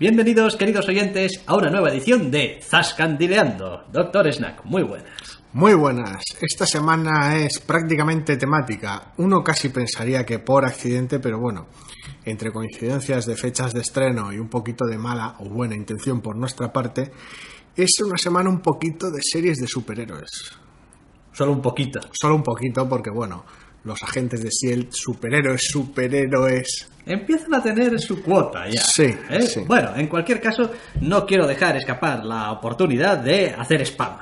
Bienvenidos, queridos oyentes, a una nueva edición de Zascandileando. Doctor Snack, muy buenas. Muy buenas. Esta semana es prácticamente temática. Uno casi pensaría que por accidente, pero bueno, entre coincidencias de fechas de estreno y un poquito de mala o buena intención por nuestra parte, es una semana un poquito de series de superhéroes. Solo un poquito. Solo un poquito porque bueno, los agentes de S.H.I.E.L.D., superhéroes, superhéroes. Empiezan a tener su cuota ya. Sí, ¿eh? sí. Bueno, en cualquier caso, no quiero dejar escapar la oportunidad de hacer spam.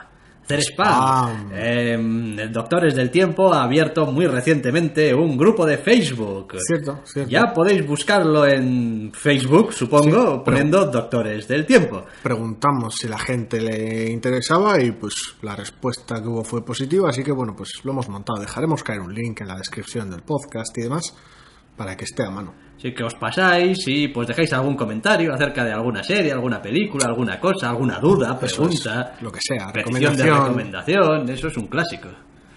Hacer spam. Spam. Eh, Doctores del Tiempo ha abierto muy recientemente un grupo de Facebook. Cierto, cierto. Ya podéis buscarlo en Facebook, supongo, poniendo Doctores del Tiempo. Preguntamos si la gente le interesaba y pues la respuesta que hubo fue positiva, así que bueno, pues lo hemos montado. Dejaremos caer un link en la descripción del podcast y demás para que esté a mano. Así que os pasáis y pues dejáis algún comentario acerca de alguna serie, alguna película, alguna cosa, alguna duda, pregunta, es, lo que sea, de recomendación. recomendación, eso es un clásico.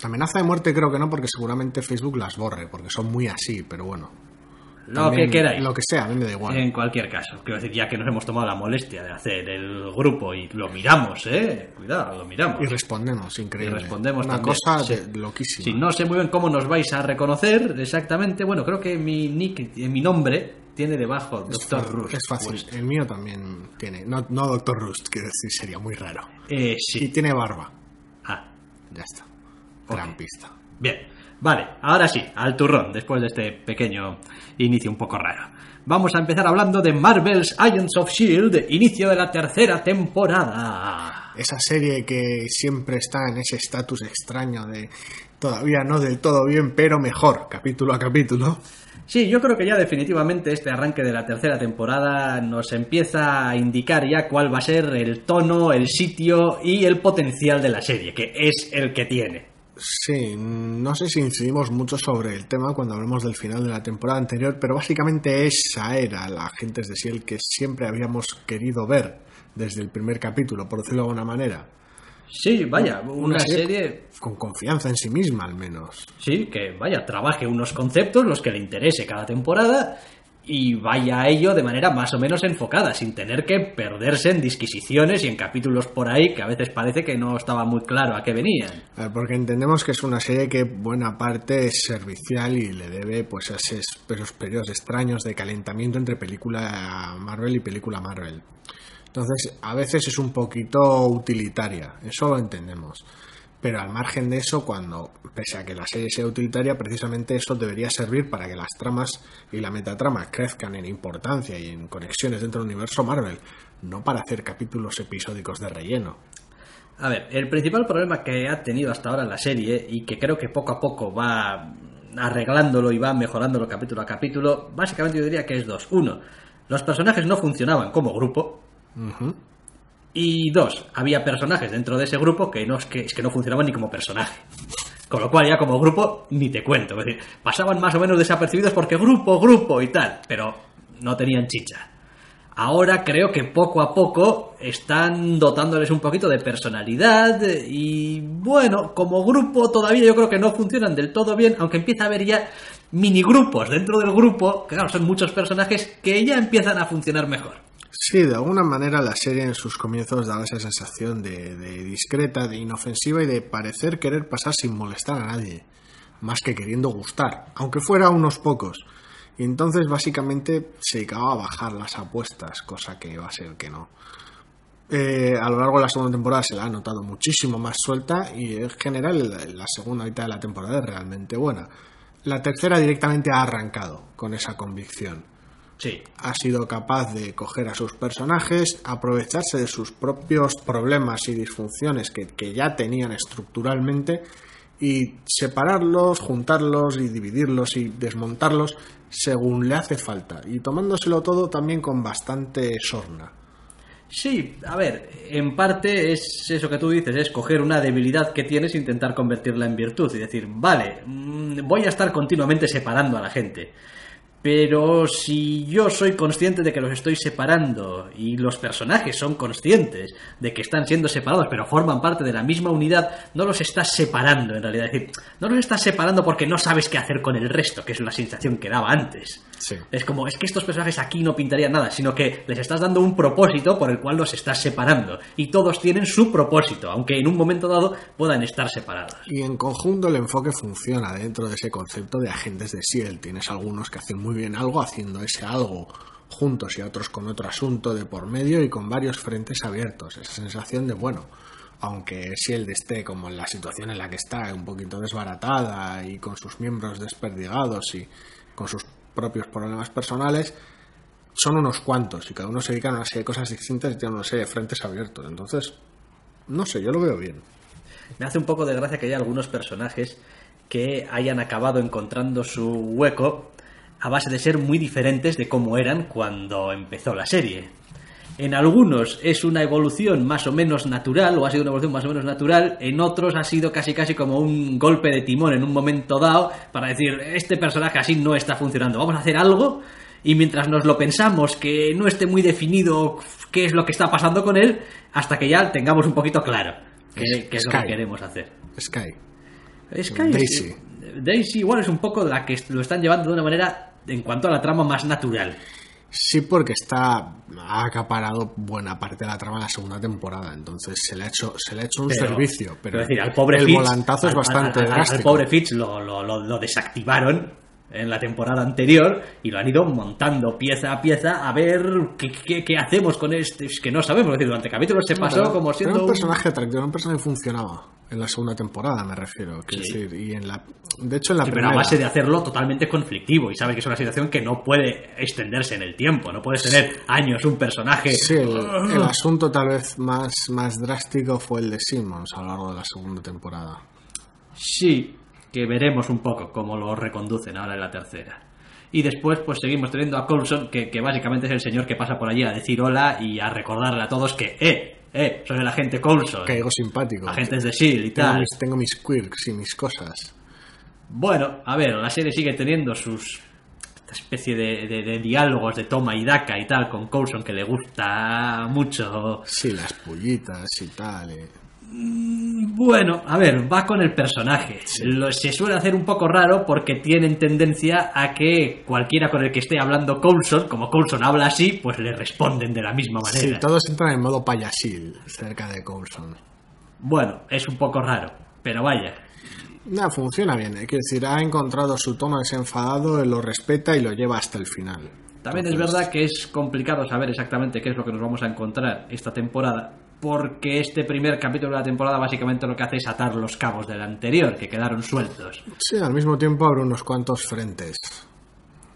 Amenaza de muerte creo que no, porque seguramente Facebook las borre, porque son muy así, pero bueno. Lo También que queráis. Lo que sea, a mí me da igual. En cualquier caso, quiero decir, ya que nos hemos tomado la molestia de hacer el grupo y lo miramos, ¿eh? Cuidado, lo miramos. Y respondemos, increíble. Y respondemos Una también, cosa sí. loquísima. Sí, no sé muy bien cómo nos vais a reconocer exactamente. Bueno, creo que mi nick, eh, mi nombre tiene debajo Doctor Rust. Es fácil. puesto. El mío también tiene. No, no Doctor Rust, decir, sería muy raro. Eh, Y sí. tiene barba. Ah, Ya está. Gran pista. Bien, vale, ahora sí, al turrón, después de este pequeño inicio un poco raro. Vamos a empezar hablando de Marvel's Agents of Shield, inicio de la tercera temporada. Esa serie que siempre está en ese estatus extraño de todavía no del todo bien, pero mejor, capítulo a capítulo. Sí, yo creo que ya definitivamente este arranque de la tercera temporada nos empieza a indicar ya cuál va a ser el tono, el sitio y el potencial de la serie, que es el que tiene. Sí, no sé si incidimos mucho sobre el tema cuando hablamos del final de la temporada anterior, pero básicamente esa era la Agentes de Shield que siempre habíamos querido ver desde el primer capítulo, por decirlo de alguna manera. Sí, vaya, una, serie con confianza en sí misma al menos. Sí, que vaya, trabaje unos conceptos, los que le interese cada temporada, y vaya a ello de manera más o menos enfocada, sin tener que perderse en disquisiciones y en capítulos por ahí que a veces parece que no estaba muy claro a qué venían. Porque entendemos que es una serie que buena parte es servicial y le debe pues a esos periodos extraños de calentamiento entre película Marvel y película Marvel. Entonces, a veces es un poquito utilitaria, eso lo entendemos. Pero al margen de eso, cuando, pese a que la serie sea utilitaria, precisamente eso debería servir para que las tramas y la metatrama crezcan en importancia y en conexiones dentro del universo Marvel, no para hacer capítulos episódicos de relleno. A ver, el principal problema que ha tenido hasta ahora la serie, y que creo que poco a poco va arreglándolo y va mejorándolo capítulo a capítulo, básicamente yo diría que es dos. Uno, los personajes no funcionaban como grupo, Ujú. Y dos, había personajes dentro de ese grupo que no, es que, es que no funcionaban ni como personaje. Con lo cual ya como grupo ni te cuento. Es decir, pasaban más o menos desapercibidos porque grupo, grupo y tal, pero no tenían chicha. Ahora creo que poco a poco están dotándoles un poquito de personalidad y bueno, como grupo todavía yo creo que no funcionan del todo bien, aunque empieza a haber ya minigrupos dentro del grupo, que claro, son muchos personajes que ya empiezan a funcionar mejor. Sí, de alguna manera la serie en sus comienzos daba esa sensación de, discreta, de inofensiva y de parecer querer pasar sin molestar a nadie, más que queriendo gustar, aunque fuera a unos pocos. Y entonces básicamente se dedicaba a bajar las apuestas, cosa que va a ser que no. Eh, a lo largo de la segunda temporada se la ha notado muchísimo más suelta y en general la segunda mitad de la temporada es realmente buena. La tercera directamente ha arrancado con esa convicción Sí, ha sido capaz de coger a sus personajes, aprovecharse de sus propios problemas y disfunciones que, que ya tenían estructuralmente y separarlos, juntarlos y dividirlos y desmontarlos según le hace falta y tomándoselo todo también con bastante sorna. Sí, a ver, en parte es eso que tú dices, es coger una debilidad que tienes e intentar convertirla en virtud y decir, vale, mm, voy a estar continuamente separando a la gente. Pero si yo soy consciente de que los estoy separando y los personajes son conscientes de que están siendo separados pero forman parte de la misma unidad, no los estás separando en realidad. Es decir, no los estás separando porque no sabes qué hacer con el resto, que es la sensación que daba antes. Sí. Es como, es que estos personajes aquí no pintarían nada, sino que les estás dando un propósito por el cual los estás separando. Y todos tienen su propósito, aunque en un momento dado puedan estar separados. Y en conjunto el enfoque funciona dentro de ese concepto de agentes de S.H.I.E.L.D. Tienes algunos que hacen muy bien algo haciendo ese algo juntos y otros con otro asunto de por medio y con varios frentes abiertos. Esa sensación de, bueno, aunque S.H.I.E.L.D. esté como en la situación en la que está, un poquito desbaratada y con sus miembros desperdigados y con sus propios problemas personales, son unos cuantos y cada uno se dedica a una serie de cosas distintas y tiene una serie de frentes abiertos. Entonces, no sé, yo lo veo bien. Me hace un poco de gracia que haya algunos personajes que hayan acabado encontrando su hueco a base de ser muy diferentes de cómo eran cuando empezó la serie. En algunos es una evolución más o menos natural, o ha sido una evolución más o menos natural, en otros ha sido casi casi como un golpe de timón en un momento dado para decir, este personaje así no está funcionando, vamos a hacer algo y mientras nos lo pensamos que no esté muy definido qué es lo que está pasando con él, hasta que ya tengamos un poquito claro qué, qué es lo que queremos hacer. Sky. Sky, Daisy. Daisy igual es un poco la que lo están llevando de una manera, en cuanto a la trama, más natural. Sí, porque está ha acaparado buena parte de la trama en la segunda temporada, entonces se le ha hecho se le ha hecho un Pero- servicio, pero decir, al pobre el volantazo es al- bastante al, al- al drástico. pobre Fitz lo, lo- lo- lo desactivaron en la temporada anterior y lo han ido montando pieza a pieza a ver qué, qué- qué hacemos con este. Es que no sabemos, es decir, durante capítulos se pasó como siendo era un un- personaje atractivo, era un personaje que funcionaba en la segunda temporada, me refiero, Sí. decir, y en la de hecho en la Sí, pero primera a base de hacerlo totalmente conflictivo y sabe que es una situación que no puede extenderse en el tiempo, no puedes tener años un personaje Sí, el, el asunto tal vez más, más drástico fue el de Simmons a lo largo de la segunda temporada. Sí, que veremos un poco cómo lo reconducen ahora en la tercera. Y después, pues seguimos teniendo a Coulson, que, que básicamente es el señor que pasa por allí a decir hola y a recordarle a todos que, eh, eh, soy el agente Coulson, Caigo simpático. agentes de S.H.I.E.L.D. y tengo tal. mis, tengo mis quirks y mis cosas. Bueno, a ver, la serie sigue teniendo sus esta especie de, de- de diálogos de toma y daca y tal con Coulson que le gusta mucho. Sí, las pullitas y tal. eh. Bueno, a ver, va con el personaje. Lo- se suele hacer un poco raro porque tienen tendencia a que cualquiera con el que esté hablando Coulson, como Coulson habla así, pues le responden de la misma Sí, manera. todos entran en modo payasil cerca de Coulson. Bueno, es un poco raro, pero vaya. No, funciona bien. Quiero decir, ha encontrado su tono desenfadado, lo respeta y lo lleva hasta el final. También es verdad que es complicado saber exactamente qué es lo que nos vamos a encontrar esta temporada, porque este primer capítulo de la temporada básicamente lo que hace es atar los cabos del anterior, que quedaron sueltos. Sí, al mismo tiempo abre unos cuantos frentes.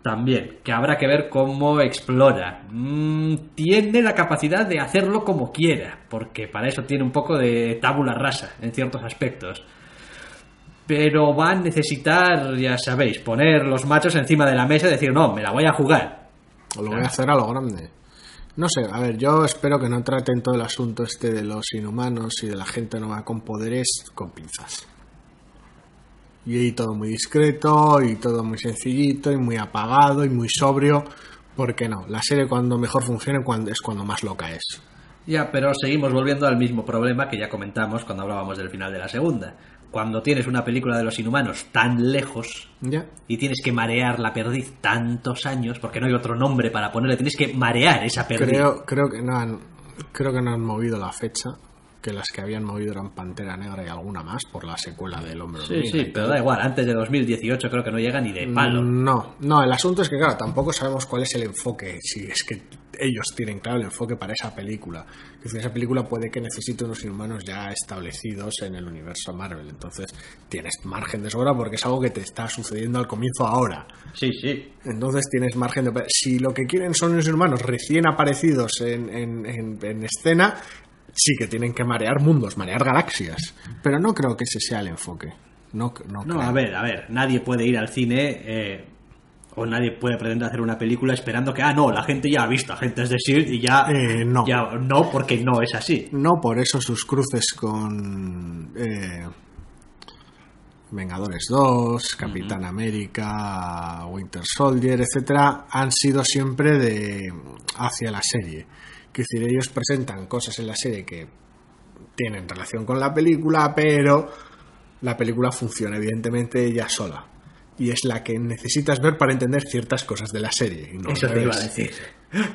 También, que habrá que ver cómo explora. Mm, tiene la capacidad de hacerlo como quiera, porque para eso tiene un poco de tabula rasa en ciertos aspectos. Pero va a necesitar, ya sabéis, poner los machos encima de la mesa y decir, no, me la voy a jugar. O lo voy a hacer a lo grande. No sé, a ver, yo espero que no traten todo el asunto este de los inhumanos y de la gente nueva con poderes con pinzas. Y todo muy discreto y todo muy sencillito y muy apagado y muy sobrio. Porque no, la serie cuando mejor funciona es cuando más loca es. Ya, pero seguimos volviendo al mismo problema que ya comentamos cuando hablábamos del final de la segunda. Cuando tienes una película de los inhumanos tan lejos y tienes que marear la perdiz tantos años, porque no hay otro nombre para ponerle, tienes que marear esa perdiz. Creo, creo que no han, creo que no han movido la fecha. Que las que habían movido eran Pantera Negra y alguna más por la secuela del Hombre Sí, Hormiga sí, pero da igual, antes de 2018 creo que no llega ni de palo. No, no, el asunto es que, claro, tampoco sabemos cuál es el enfoque, si es que ellos tienen claro el enfoque para esa película. Es decir, esa película puede que necesite unos inhumanos ya establecidos en el universo Marvel, entonces tienes margen de sobra porque es algo que te está sucediendo al comienzo ahora. Sí, sí. Entonces tienes margen de... Si lo que quieren son unos humanos recién aparecidos en, en- en- en escena, sí que tienen que marear mundos, marear galaxias. Pero no creo que ese sea el enfoque. No, no, No, a ver, a ver, nadie puede ir al cine eh, o nadie puede pretender hacer una película esperando que, ah, no, la gente ya ha visto Agentes de S.H.I.E.L.D. y ya... Eh, no. ya no, porque no es así. No por eso sus cruces con eh, Vengadores 2, Capitán América, Winter Soldier, etcétera, han sido siempre de hacia la serie. Es decir, ellos presentan cosas en la serie que tienen relación con la película, pero la película funciona evidentemente ella sola. y es la que necesitas ver para entender ciertas cosas de la serie. y no al Eso te iba a decir.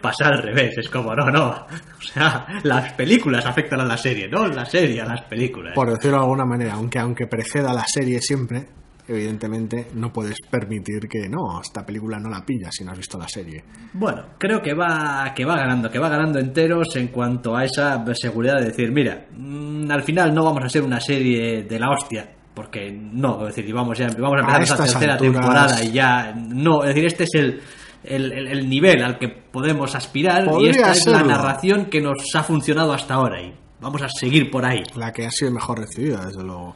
Pasa al revés, es como, no, no. O sea, las películas afectan a la serie, no la serie a las películas. Por decirlo de alguna manera, aunque aunque preceda la serie siempre, evidentemente no puedes permitir que no, esta película no la pillas si no has visto la serie. Bueno, creo que va, que va ganando, que va ganando enteros en cuanto a esa seguridad de decir, mira, mm, al final no vamos a ser una serie de la hostia, porque no, es decir, vamos, ya, vamos a empezar A esa estas tercera alturas- temporada y ya, no, es decir, este es el, el, el- el nivel al que podemos aspirar y esta es la narración que nos ha funcionado hasta ahora y vamos a seguir por ahí. La que ha sido mejor recibida, desde luego.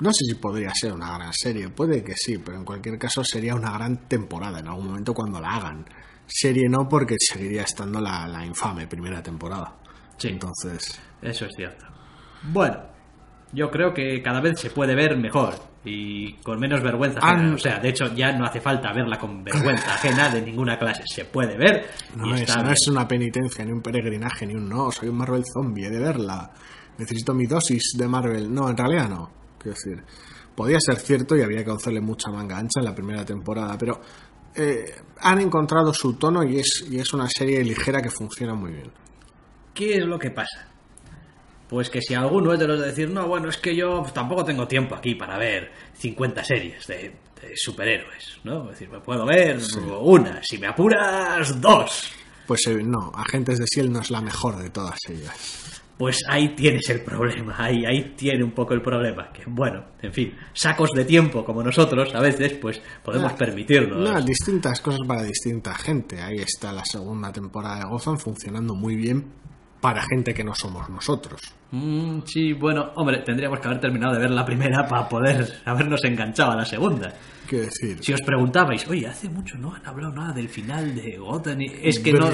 No sé si podría ser una gran serie, puede que sí, pero en cualquier caso sería una gran temporada en algún momento cuando la hagan. Serie no, porque seguiría estando la, la infame primera temporada. Sí. Entonces, Eso es cierto. Bueno, yo creo que cada vez se puede ver mejor y con menos vergüenza ajena. Han- O sea, de hecho ya no hace falta verla con vergüenza ajena de ninguna clase. Se puede ver no, y es, está no es una penitencia, ni un peregrinaje, ni un no, soy un Marvel zombie, he de verla. Necesito mi dosis de Marvel. No, en realidad no. Quiero decir, podía ser cierto y había que hacerle mucha manga ancha en la primera temporada, pero eh, han encontrado su tono y es, y es una serie ligera que funciona muy bien. ¿Qué es lo que pasa? Pues que si alguno es de los de decir, no, bueno, es que yo tampoco tengo tiempo aquí para ver 50 series de, de superhéroes, ¿no? Es decir, me puedo ver una, si me apuras, dos. Pues eh, no, Agentes de S.H.I.E.L.D. no es la mejor de todas ellas. Pues ahí tienes el problema, ahí, ahí tiene un poco el problema. Que bueno, en fin, sacos de tiempo como nosotros, a veces, pues podemos Ah, permitirnos. No, distintas cosas para distinta gente. Ahí está la segunda temporada de Gotham funcionando muy bien para gente que no somos nosotros. Mm, sí, bueno, hombre, tendríamos que haber terminado de ver la primera para poder habernos enganchado a la segunda. Quiero decir, Si os preguntabais, oye, hace mucho no han hablado nada del final de Gotham, y- es que no...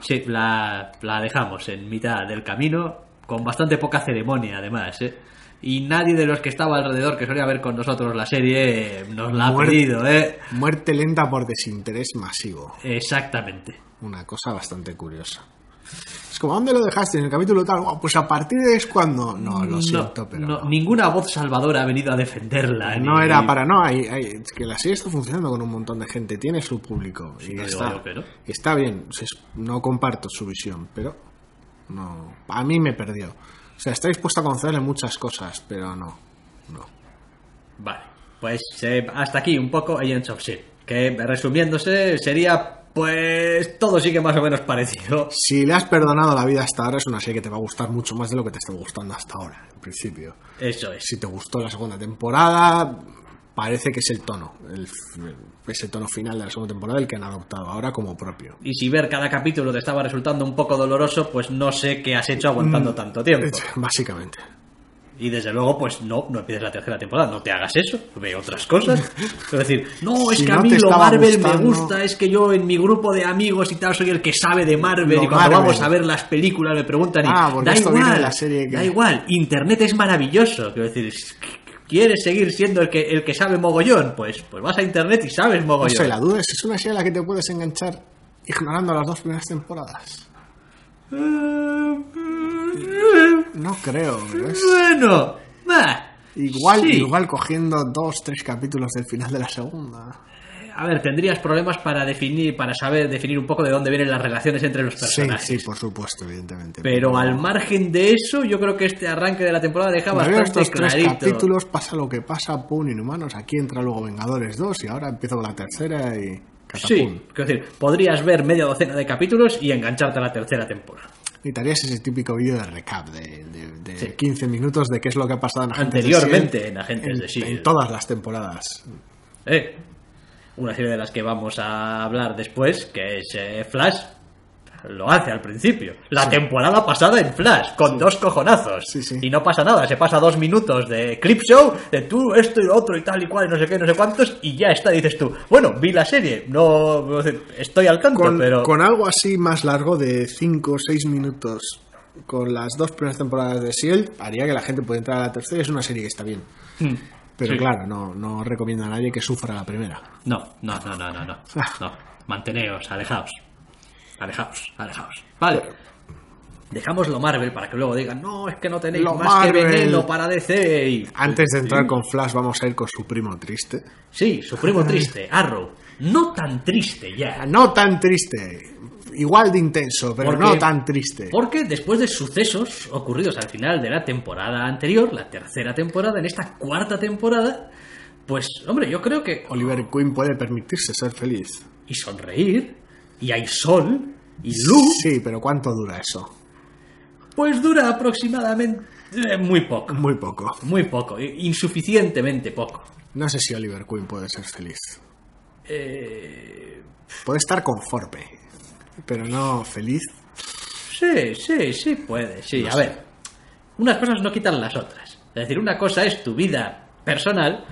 Sí, la, la dejamos en mitad del camino, con bastante poca ceremonia además, ¿eh? Y nadie de los que estaba alrededor que solía ver con nosotros la serie nos la ha Muerte. pedido, ¿eh? muerte lenta por desinterés masivo. Exactamente. Una cosa bastante curiosa. Es como, ¿dónde lo dejaste? En el capítulo tal. Pues a partir de es cuando. No, lo siento, no, pero. no, no. ninguna voz salvadora ha venido a defenderla. No ni- era para. No, hay, hay- es que la serie está funcionando con un montón de gente, tiene su público. y está, yo bien, no comparto su visión, pero. No. A mí me perdió. O sea, está dispuesto a concederle muchas cosas, pero no. No. Vale, pues eh, hasta aquí un poco Agents of S.H.I.E.L.D., que resumiéndose sería, pues todo sigue más o menos parecido. Si le has perdonado la vida hasta ahora, es una serie que te va a gustar mucho más de lo que te está gustando hasta ahora, en principio. Eso es. Si te gustó la segunda temporada, parece que es el tono, el, ese tono final de la segunda temporada el que han adoptado ahora como propio. Y si ver cada capítulo te estaba resultando un poco doloroso, pues no sé qué has hecho aguantando Mm. tanto tiempo. Básicamente. Y desde luego, pues no, no empieces la tercera temporada, no te hagas eso, ve otras cosas. Es decir, no, es Si que a no mí lo Marvel gustando- me gusta, es que yo en mi grupo de amigos y tal soy el que sabe de Marvel Lo y cuando Marvel. vamos a ver las películas me preguntan y Ah, da igual, la serie que- da igual, Internet es maravilloso, quiero decir, es- ¿quieres seguir siendo el que, el que sabe mogollón? Pues, pues vas a Internet y sabes No mogollón. sé, la duda es, ¿es una serie a la que te puedes enganchar ignorando las dos primeras temporadas? No creo, pero es- Bueno, bah, Igual, sí. igual cogiendo dos, tres capítulos del final de la segunda. A ver, tendrías problemas para definir, para saber definir un poco de dónde vienen las relaciones entre los Sí, personajes. sí, por supuesto, evidentemente. Pero al margen de eso, yo creo que este arranque de la temporada deja bastante estos tres clarito. capítulos, pasa lo que pasa, pum, Inhumanos, aquí entra luego Vengadores 2 y ahora empiezo con la tercera y... Sí, quiero decir, podrías ver media docena de capítulos y engancharte a la tercera temporada. Necesitarías ese típico vídeo de recap de, de- de Sí. 15 minutos de qué es lo que ha pasado en Agentes de Anteriormente S.H.I.E.L.D. en Agentes en, de S.H.I.E.L.D.. en todas las temporadas. Eh, Una serie de las que vamos a hablar después, que es eh, Flash, lo hace al principio. La temporada pasada en Flash, con dos cojonazos. Sí. Y no pasa nada, se pasa dos minutos de clip show, de tú, esto y lo otro y tal y cual, y no sé qué, no sé cuántos, y ya está, dices tú. Bueno, vi la serie, no estoy al tanto, Con, pero... con algo así más largo de 5 o 6 minutos con las dos primeras temporadas de S.H.I.E.L.D. haría que la gente pueda entrar a la tercera y es una serie que está bien. Hmm. Pero claro, no, no recomiendo a nadie que sufra la primera. No, no, no, no, no, no. No, manteneos, alejaos. Alejaos, alejaos. Vale. Dejamos lo Marvel para que luego digan, no, es que no tenéis Lo más que Marvel". veneno para DC. Antes de entrar con Flash, vamos a ir con su primo triste. Sí, su primo triste, Arrow. No tan triste ya. No tan triste, igual de intenso, pero Porque- no tan triste. Porque después de sucesos ocurridos al final de la temporada anterior, la tercera temporada, en esta cuarta temporada, pues, hombre, yo creo que... Oliver Queen puede permitirse ser feliz. Y sonreír, y hay sol, y luz, Sí, pero ¿cuánto dura eso? pues dura aproximadamente eh, muy poco. Muy poco. Muy poco, insuficientemente poco. No sé si Oliver Queen puede ser feliz. Eh, Puede estar conforme, pero no feliz. sí, sí, sí puede, sí. A ver, unas cosas no quitan las otras. Es decir, una cosa es tu vida personal,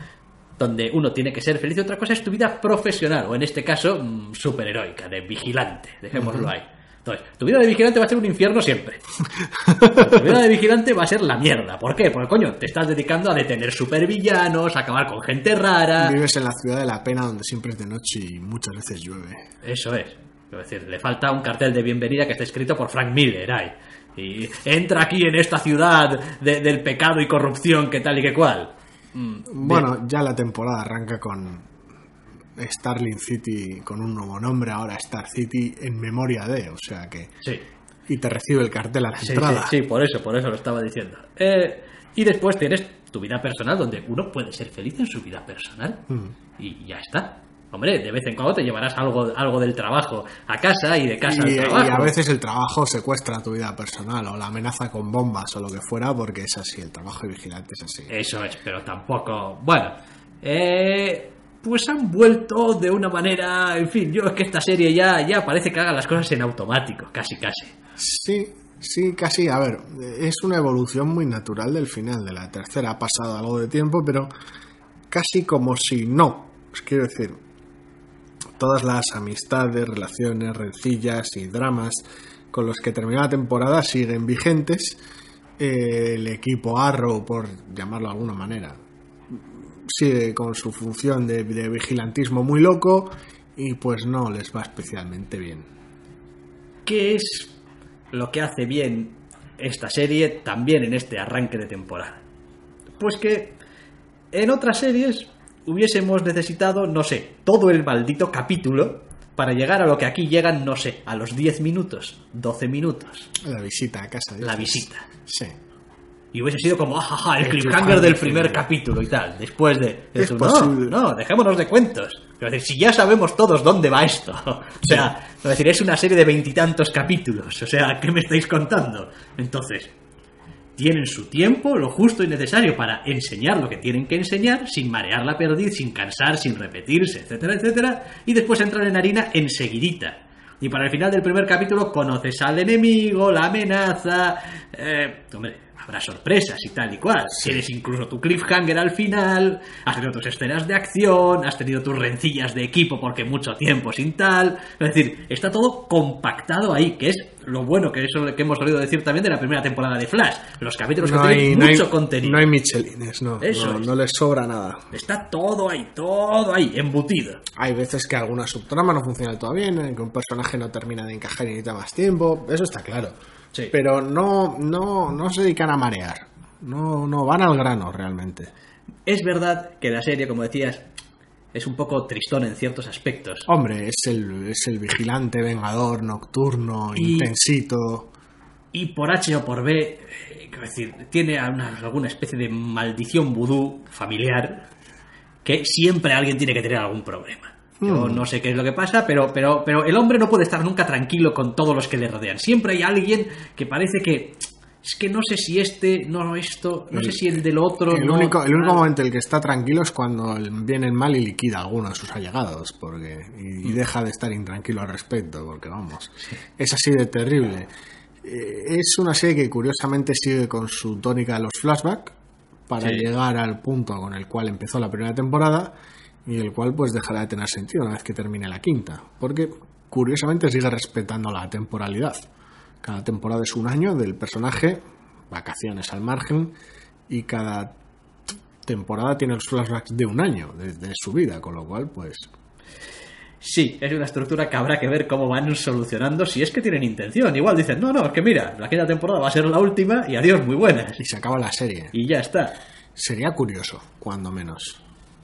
donde uno tiene que ser feliz, y otra cosa es tu vida profesional, o en este caso, mm, superheroica, de vigilante, dejémoslo ahí. Entonces, tu vida de vigilante va a ser un infierno siempre. Tu vida de vigilante va a ser la mierda. ¿Por qué? Porque, coño, te estás dedicando a detener supervillanos, a acabar con gente rara. Vives en la ciudad de la pena donde siempre es de noche y muchas veces llueve. Eso es. Es decir, le falta un cartel de bienvenida que esté escrito por Frank Miller ahí. Y entra aquí en esta ciudad de- del pecado y corrupción que tal y que cual. Mm, Bueno, ya la temporada arranca con Starling City con un nuevo nombre, ahora Star City en memoria de, o sea que... Sí. Y te recibe el cartel a la Sí, entrada. sí, sí, por eso, por eso lo estaba diciendo. Eh, y después tienes tu vida personal, donde uno puede ser feliz en su vida personal. Mm. Y ya está. Hombre, de vez en cuando te llevarás algo, algo del trabajo a casa y de casa Y, al y trabajo. a veces el trabajo secuestra tu vida personal o la amenaza con bombas o lo que fuera porque es así, el trabajo de vigilante es así. Eso es, pero tampoco. Bueno, eh, pues han vuelto de una manera. En fin, yo es que esta serie ya, ya parece que haga las cosas en automático, casi, casi. Sí, sí, casi. A ver, es una evolución muy natural del final de la tercera. Ha pasado algo de tiempo, pero casi como si no. Os quiero decir, todas las amistades, relaciones, rencillas y dramas con los que terminó la temporada siguen vigentes. Eh, el equipo Arrow, por llamarlo de alguna manera, sigue con su función de, de vigilantismo muy loco y pues no les va especialmente bien. ¿Qué es lo que hace bien esta serie también en este arranque de temporada? Pues que en otras series hubiésemos necesitado, no sé, todo el maldito capítulo para llegar a lo que aquí llegan, no sé, a los 10 minutos, 12 minutos, La visita a casa. la dices. visita. Sí. Y hubiese sido como, ajaja, el El cliffhanger del primer capítulo y tal. Después de. Es eso, posible. No, no, dejémonos de cuentos. Es decir, si ya sabemos todos dónde va esto. O sea, es decir, es una serie de veintitantos capítulos. O sea, ¿qué me estáis contando? Entonces, tienen su tiempo, lo justo y necesario para enseñar lo que tienen que enseñar, sin marear la perdiz, sin cansar, sin repetirse, etcétera, etcétera. Y después entrar en harina enseguidita. Y para el final del primer capítulo conoces al enemigo, la amenaza. Eh, hombre, habrá sorpresas y tal y cual. Tienes incluso tu cliffhanger al final. Has tenido tus escenas de acción. Has tenido tus rencillas de equipo porque mucho tiempo sin tal. Es decir, está todo compactado ahí, que es lo bueno que eso que hemos oído decir también de la primera temporada de Flash. Los capítulos No que hay, tienen no, hay, mucho contenido. no hay michelines, no. Eso no, no les sobra nada. Está todo ahí, todo ahí, embutido. Hay veces que alguna subtrama no funciona todo bien, en que un personaje no termina de encajar y necesita más tiempo. Eso está claro. Sí. Pero no, no, no se dedican a marear. No, no, van al grano realmente. Es verdad que la serie, como decías, es un poco tristón en ciertos aspectos. Hombre, es el, es el vigilante, vengador, nocturno, Y- intensito. Y por H o por B, eh, quiero decir, tiene una- alguna especie de maldición vudú familiar que siempre alguien tiene que tener algún problema. Yo Hmm. no sé qué es lo que pasa, pero, pero, pero el hombre no puede estar nunca tranquilo con todos los que le rodean. Siempre hay alguien que parece que es que no sé si este, no esto, no sé si el del otro. El no, único, el único momento en el que está tranquilo es cuando viene el mal y liquida a alguno de sus allegados porque, y, y deja de estar intranquilo al respecto, porque vamos, es así de terrible. Eh, es una serie que curiosamente sigue con su tónica de los flashbacks para Sí. llegar al punto con el cual empezó la primera temporada y el cual pues dejará de tener sentido una vez que termine la quinta, porque curiosamente sigue respetando la temporalidad. Cada temporada es un año del personaje, vacaciones al margen, y cada temporada tiene los flashbacks de un año de, de su vida, con lo cual, pues, Sí, es una estructura que habrá que ver cómo van solucionando, si es que tienen intención. Igual dicen, no, no, es que mira, la quinta temporada va a ser la última y adiós, muy buenas. Y se acaba la serie. Y ya está. Sería curioso, cuando menos.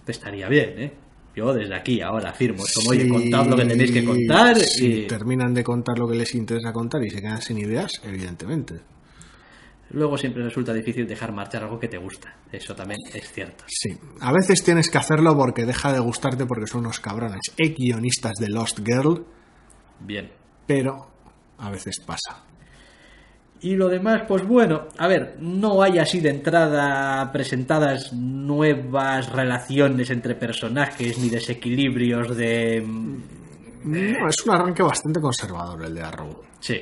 Estaría bien, ¿eh? Yo desde aquí ahora afirmo, es como, oye, contad lo que tenéis que contar Si y terminan de contar lo que les interesa contar y se quedan sin ideas, evidentemente. luego siempre resulta difícil dejar marchar algo que te gusta. Eso también es cierto. Sí, a veces tienes que hacerlo porque deja de gustarte porque son unos cabrones, ex guionistas de Lost Girl, Bien. pero a veces pasa. Y lo demás, pues bueno, a ver, no hay así de entrada presentadas nuevas relaciones entre personajes ni desequilibrios de... No, es un arranque bastante conservador el de Arrow. Sí.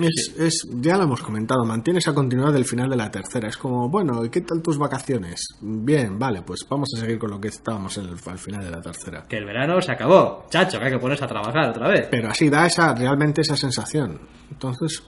Es, es, ya lo hemos comentado, mantiene esa continuidad del final de la tercera. Es como, bueno, ¿y qué tal tus vacaciones? Bien, vale, pues vamos a seguir con lo que estábamos en el, al final de la tercera. Que el verano se acabó. Chacho, que hay que ponerse a trabajar otra vez. Pero así da esa, realmente esa sensación. Entonces,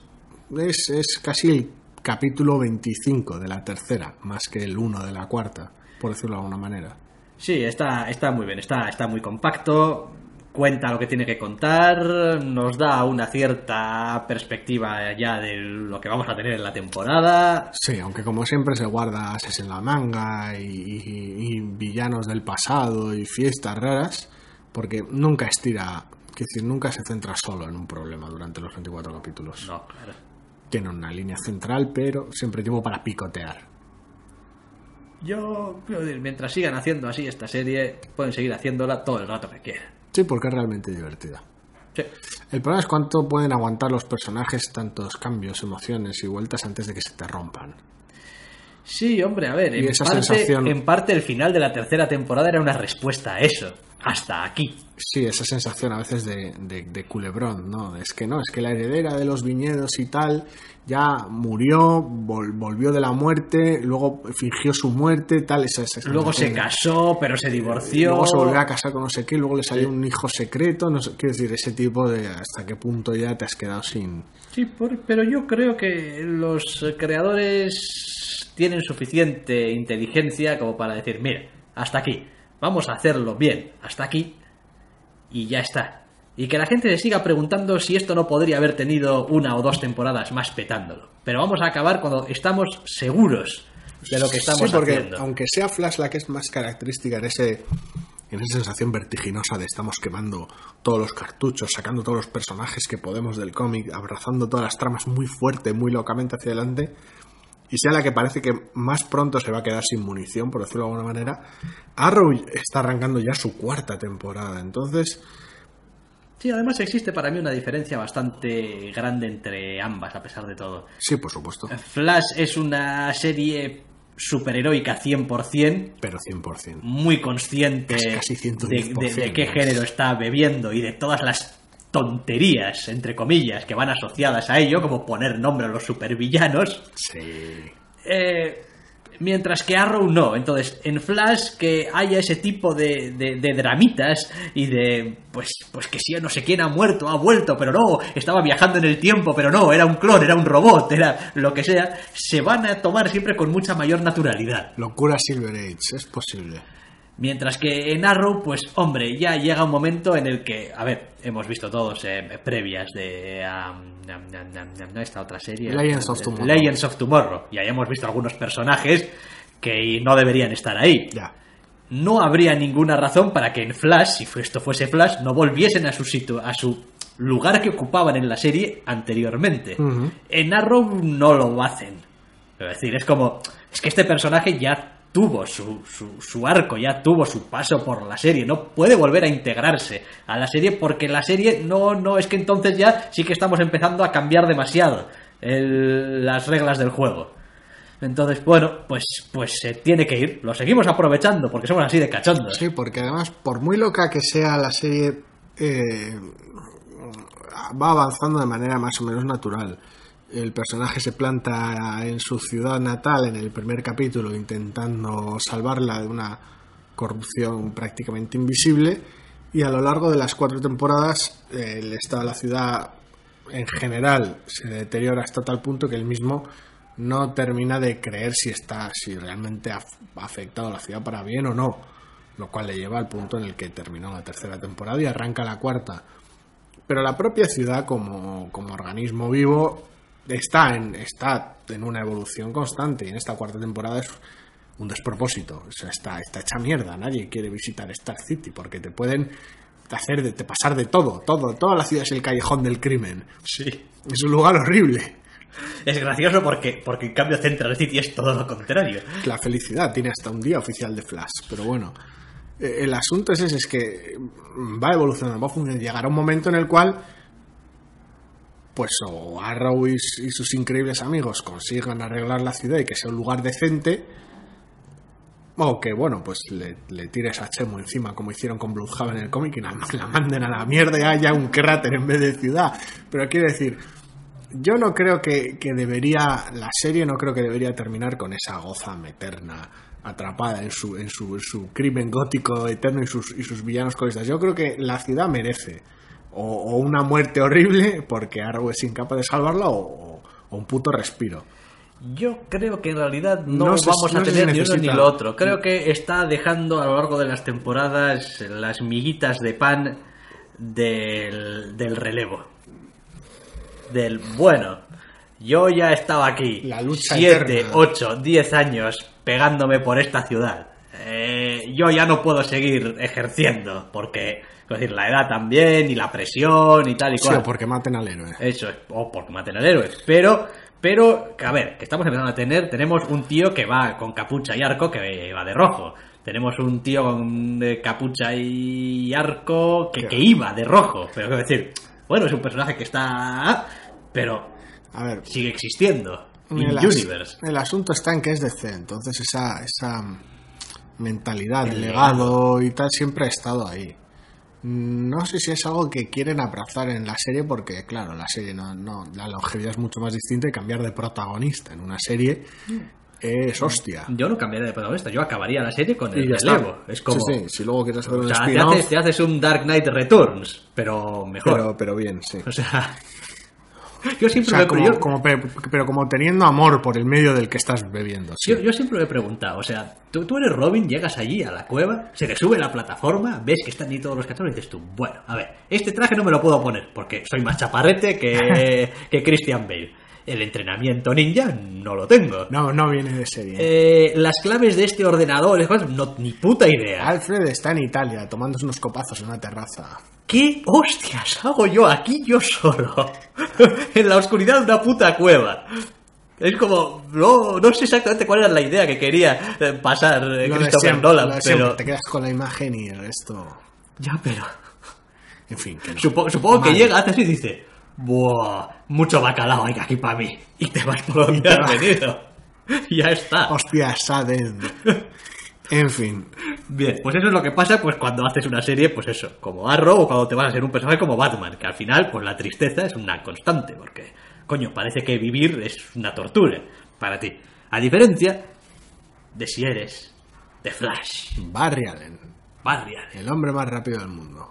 es, es casi el capítulo 25 de la tercera, más que el 1 de la cuarta, por decirlo de alguna manera. Sí, está, está muy bien, está, está muy compacto, cuenta lo que tiene que contar, nos da una cierta perspectiva ya de lo que vamos a tener en la temporada. Sí, aunque como siempre se guarda ases en la manga y, y- y villanos del pasado y fiestas raras, porque nunca estira, es decir, nunca se centra solo en un problema durante los 24 capítulos. No, claro. Tiene una línea central, pero siempre tiempo para picotear. Yo, quiero decir, mientras sigan haciendo así esta serie, pueden seguir haciéndola todo el rato que quieran. Sí, porque es realmente divertida. Sí. El problema es cuánto pueden aguantar los personajes tantos cambios, emociones y vueltas antes de que se te rompan. Sí, hombre, a ver, Y en esa parte, sensación- en parte el final de la tercera temporada era una respuesta a eso. Hasta aquí. Sí, esa sensación a veces de, de, de culebrón, ¿no? Es que no, es que la heredera de los viñedos y tal ya murió, vol- volvió de la muerte, luego fingió su muerte, tal, esa, esa Luego se casó, pero se divorció. Luego se volvió a casar con no sé qué, luego le salió un hijo secreto, no sé, quiero decir, ese tipo de hasta qué punto ya te has quedado sin... Sí, por- pero yo creo que los creadores tienen suficiente inteligencia como para decir, mira, hasta aquí, vamos a hacerlo bien, hasta aquí, y ya está. Y que la gente se siga preguntando si esto no podría haber tenido una o dos temporadas más petándolo. Pero vamos a acabar cuando estamos seguros de lo que estamos sí, porque haciendo. aunque sea Flash la que es más característica en ese en esa sensación vertiginosa de estamos quemando todos los cartuchos, sacando todos los personajes que podemos del cómic, abrazando todas las tramas muy fuerte, muy locamente hacia adelante, y sea la que parece que más pronto se va a quedar sin munición, por decirlo de alguna manera, Arrow está arrancando ya su cuarta temporada, entonces Sí, además existe para mí una diferencia bastante grande entre ambas, a pesar de todo. sí, por supuesto, Flash es una serie superheroica 100%, pero 100%. muy consciente Casi- casi de, 110%, de- de qué género está bebiendo y de todas las tonterías, entre comillas, que van asociadas a ello, como poner nombre a los supervillanos. Sí. Eh, mientras que Arrow no. Entonces, en Flash que haya ese tipo de, de- de dramitas y de, pues, pues que si no sé quién ha muerto, ha vuelto, pero no, estaba viajando en el tiempo, pero no, era un clon, era un robot, era lo que sea, se van a tomar siempre con mucha mayor naturalidad. Locura Silver Age, es posible. Mientras que en Arrow, pues hombre, ya llega un momento en el que, a ver, hemos visto todos eh, previas de um, esta otra serie. Legends of Tomorrow. Legends of Tomorrow. Y ahí hemos visto algunos personajes que no deberían estar ahí. Ya. No habría ninguna razón para que en Flash, si esto fuese Flash, no volviesen a su situ a su lugar que ocupaban en la serie anteriormente. En Arrow no lo hacen. Es decir, es como. Es que este personaje ya tuvo su, su, arco, ya tuvo su paso por la serie. No puede volver a integrarse a la serie porque la serie no, no, es que entonces ya sí que estamos empezando a cambiar demasiado el- las reglas del juego. Entonces, bueno, pues, pues se tiene que ir. Lo seguimos aprovechando porque somos así de cachondos. Sí, porque además, por muy loca que sea la serie, eh, va avanzando de manera más o menos natural. El personaje se planta en su ciudad natal en el primer capítulo intentando salvarla de una corrupción prácticamente invisible y a lo largo de las cuatro temporadas eh, el estado de la ciudad en general se deteriora hasta tal punto que él mismo no termina de creer si está si realmente ha afectado a la ciudad para bien o no lo cual le lleva al punto en el que terminó la tercera temporada y arranca la cuarta. Pero la propia ciudad como, como organismo vivo está en, está en una evolución constante y en esta cuarta temporada es un despropósito. O sea, está, está hecha mierda. Nadie quiere visitar Star City porque te pueden hacer de, te pasar de todo, todo. Toda la ciudad es el callejón del crimen. Sí. Es un lugar horrible. Es gracioso porque, porque en cambio Central City es todo lo contrario. La felicidad tiene hasta un día oficial de Flash, pero bueno. eh, El asunto es ese, es que va evolucionando, va funcionando. Llegará un momento en el cual pues o Arrow y, y sus increíbles amigos consigan arreglar la ciudad y que sea un lugar decente o que bueno pues le, le tires a Chemo encima como hicieron con Bloodhaven en el cómic y la, la manden a la mierda y haya un cráter en vez de ciudad. Pero quiero decir yo no creo que, que debería la serie no creo que debería terminar con esa goza eterna atrapada en su, en su, su crimen gótico eterno y sus, y sus villanos colistas yo creo que la ciudad merece o, o una muerte horrible porque Arrow es incapaz de salvarla o, o un puto respiro Yo creo que en realidad no, vamos a no tener ni uno ni lo otro. Creo que está dejando a lo largo de las temporadas las miguitas de pan del, del relevo. Del bueno. Yo ya estaba aquí La lucha 7, eterna. 8, 10 años pegándome por esta ciudad. Eh, yo ya no puedo seguir ejerciendo porque, es decir, la edad también y la presión y tal y sí, cual. o porque maten al héroe Eso es, o porque maten al héroe. Pero, pero, que a ver, que estamos empezando a tener, tenemos un tío que va con capucha y arco que va de rojo. Tenemos un tío con capucha y arco que, que iba de rojo. Pero quiero decir, bueno, es un personaje que está... Pero a ver sigue existiendo. In el, as- Universe. el asunto está en que es DC, entonces esa, esa mentalidad, el legado y tal siempre ha estado ahí. No sé si es algo que quieren abrazar en la serie porque, claro, la serie no, no la longevidad es mucho más distinta y cambiar de protagonista en una serie es hostia. Yo no cambiaría de protagonista, yo acabaría la serie con el relevo. Es como... Sí, sí, si luego quieres hacer o un sea, te spin-off, haces, te haces un Dark Knight Returns, pero mejor. pero, pero bien, sí. O sea, yo O siempre sea, me como, yo- como pe- pero como teniendo amor por el medio del que estás bebiendo. sí. Yo, yo siempre me he preguntado, o sea, tú, tú eres Robin, llegas allí a la cueva, se te sube la plataforma, ves que están ahí todos los cachorros y dices tú, bueno, a ver, este traje no me lo puedo poner porque soy más chaparrete que, que Christian Bale. El entrenamiento ninja no lo tengo. No, no viene de serie. Eh, las claves de este ordenador, esas cosas, no, ni puta idea. Alfred está en Italia tomándose unos copazos en una terraza. ¿Qué hostias hago yo aquí yo solo? en la oscuridad de una puta cueva. Es como, no, no sé exactamente cuál era la idea que quería eh, pasar eh, Lo Christopher siempre, Nolan, pero... te quedas con la imagen y el resto. Ya, pero... En fin, que no. Supo- supongo que llega, hace así y dice, Buah, mucho bacalao hay aquí para mí. Y te vas por donde has venido. Ya está. Hostia, sad end. En fin, Bien, pues eso es lo que pasa pues cuando haces una serie, pues eso, como Arrow o cuando te vas a ser un personaje como Batman, que al final pues la tristeza es una constante, porque coño, parece que vivir es una tortura para ti. A diferencia de si eres de Flash, Barry Allen, Barry Allen, el hombre más rápido del mundo.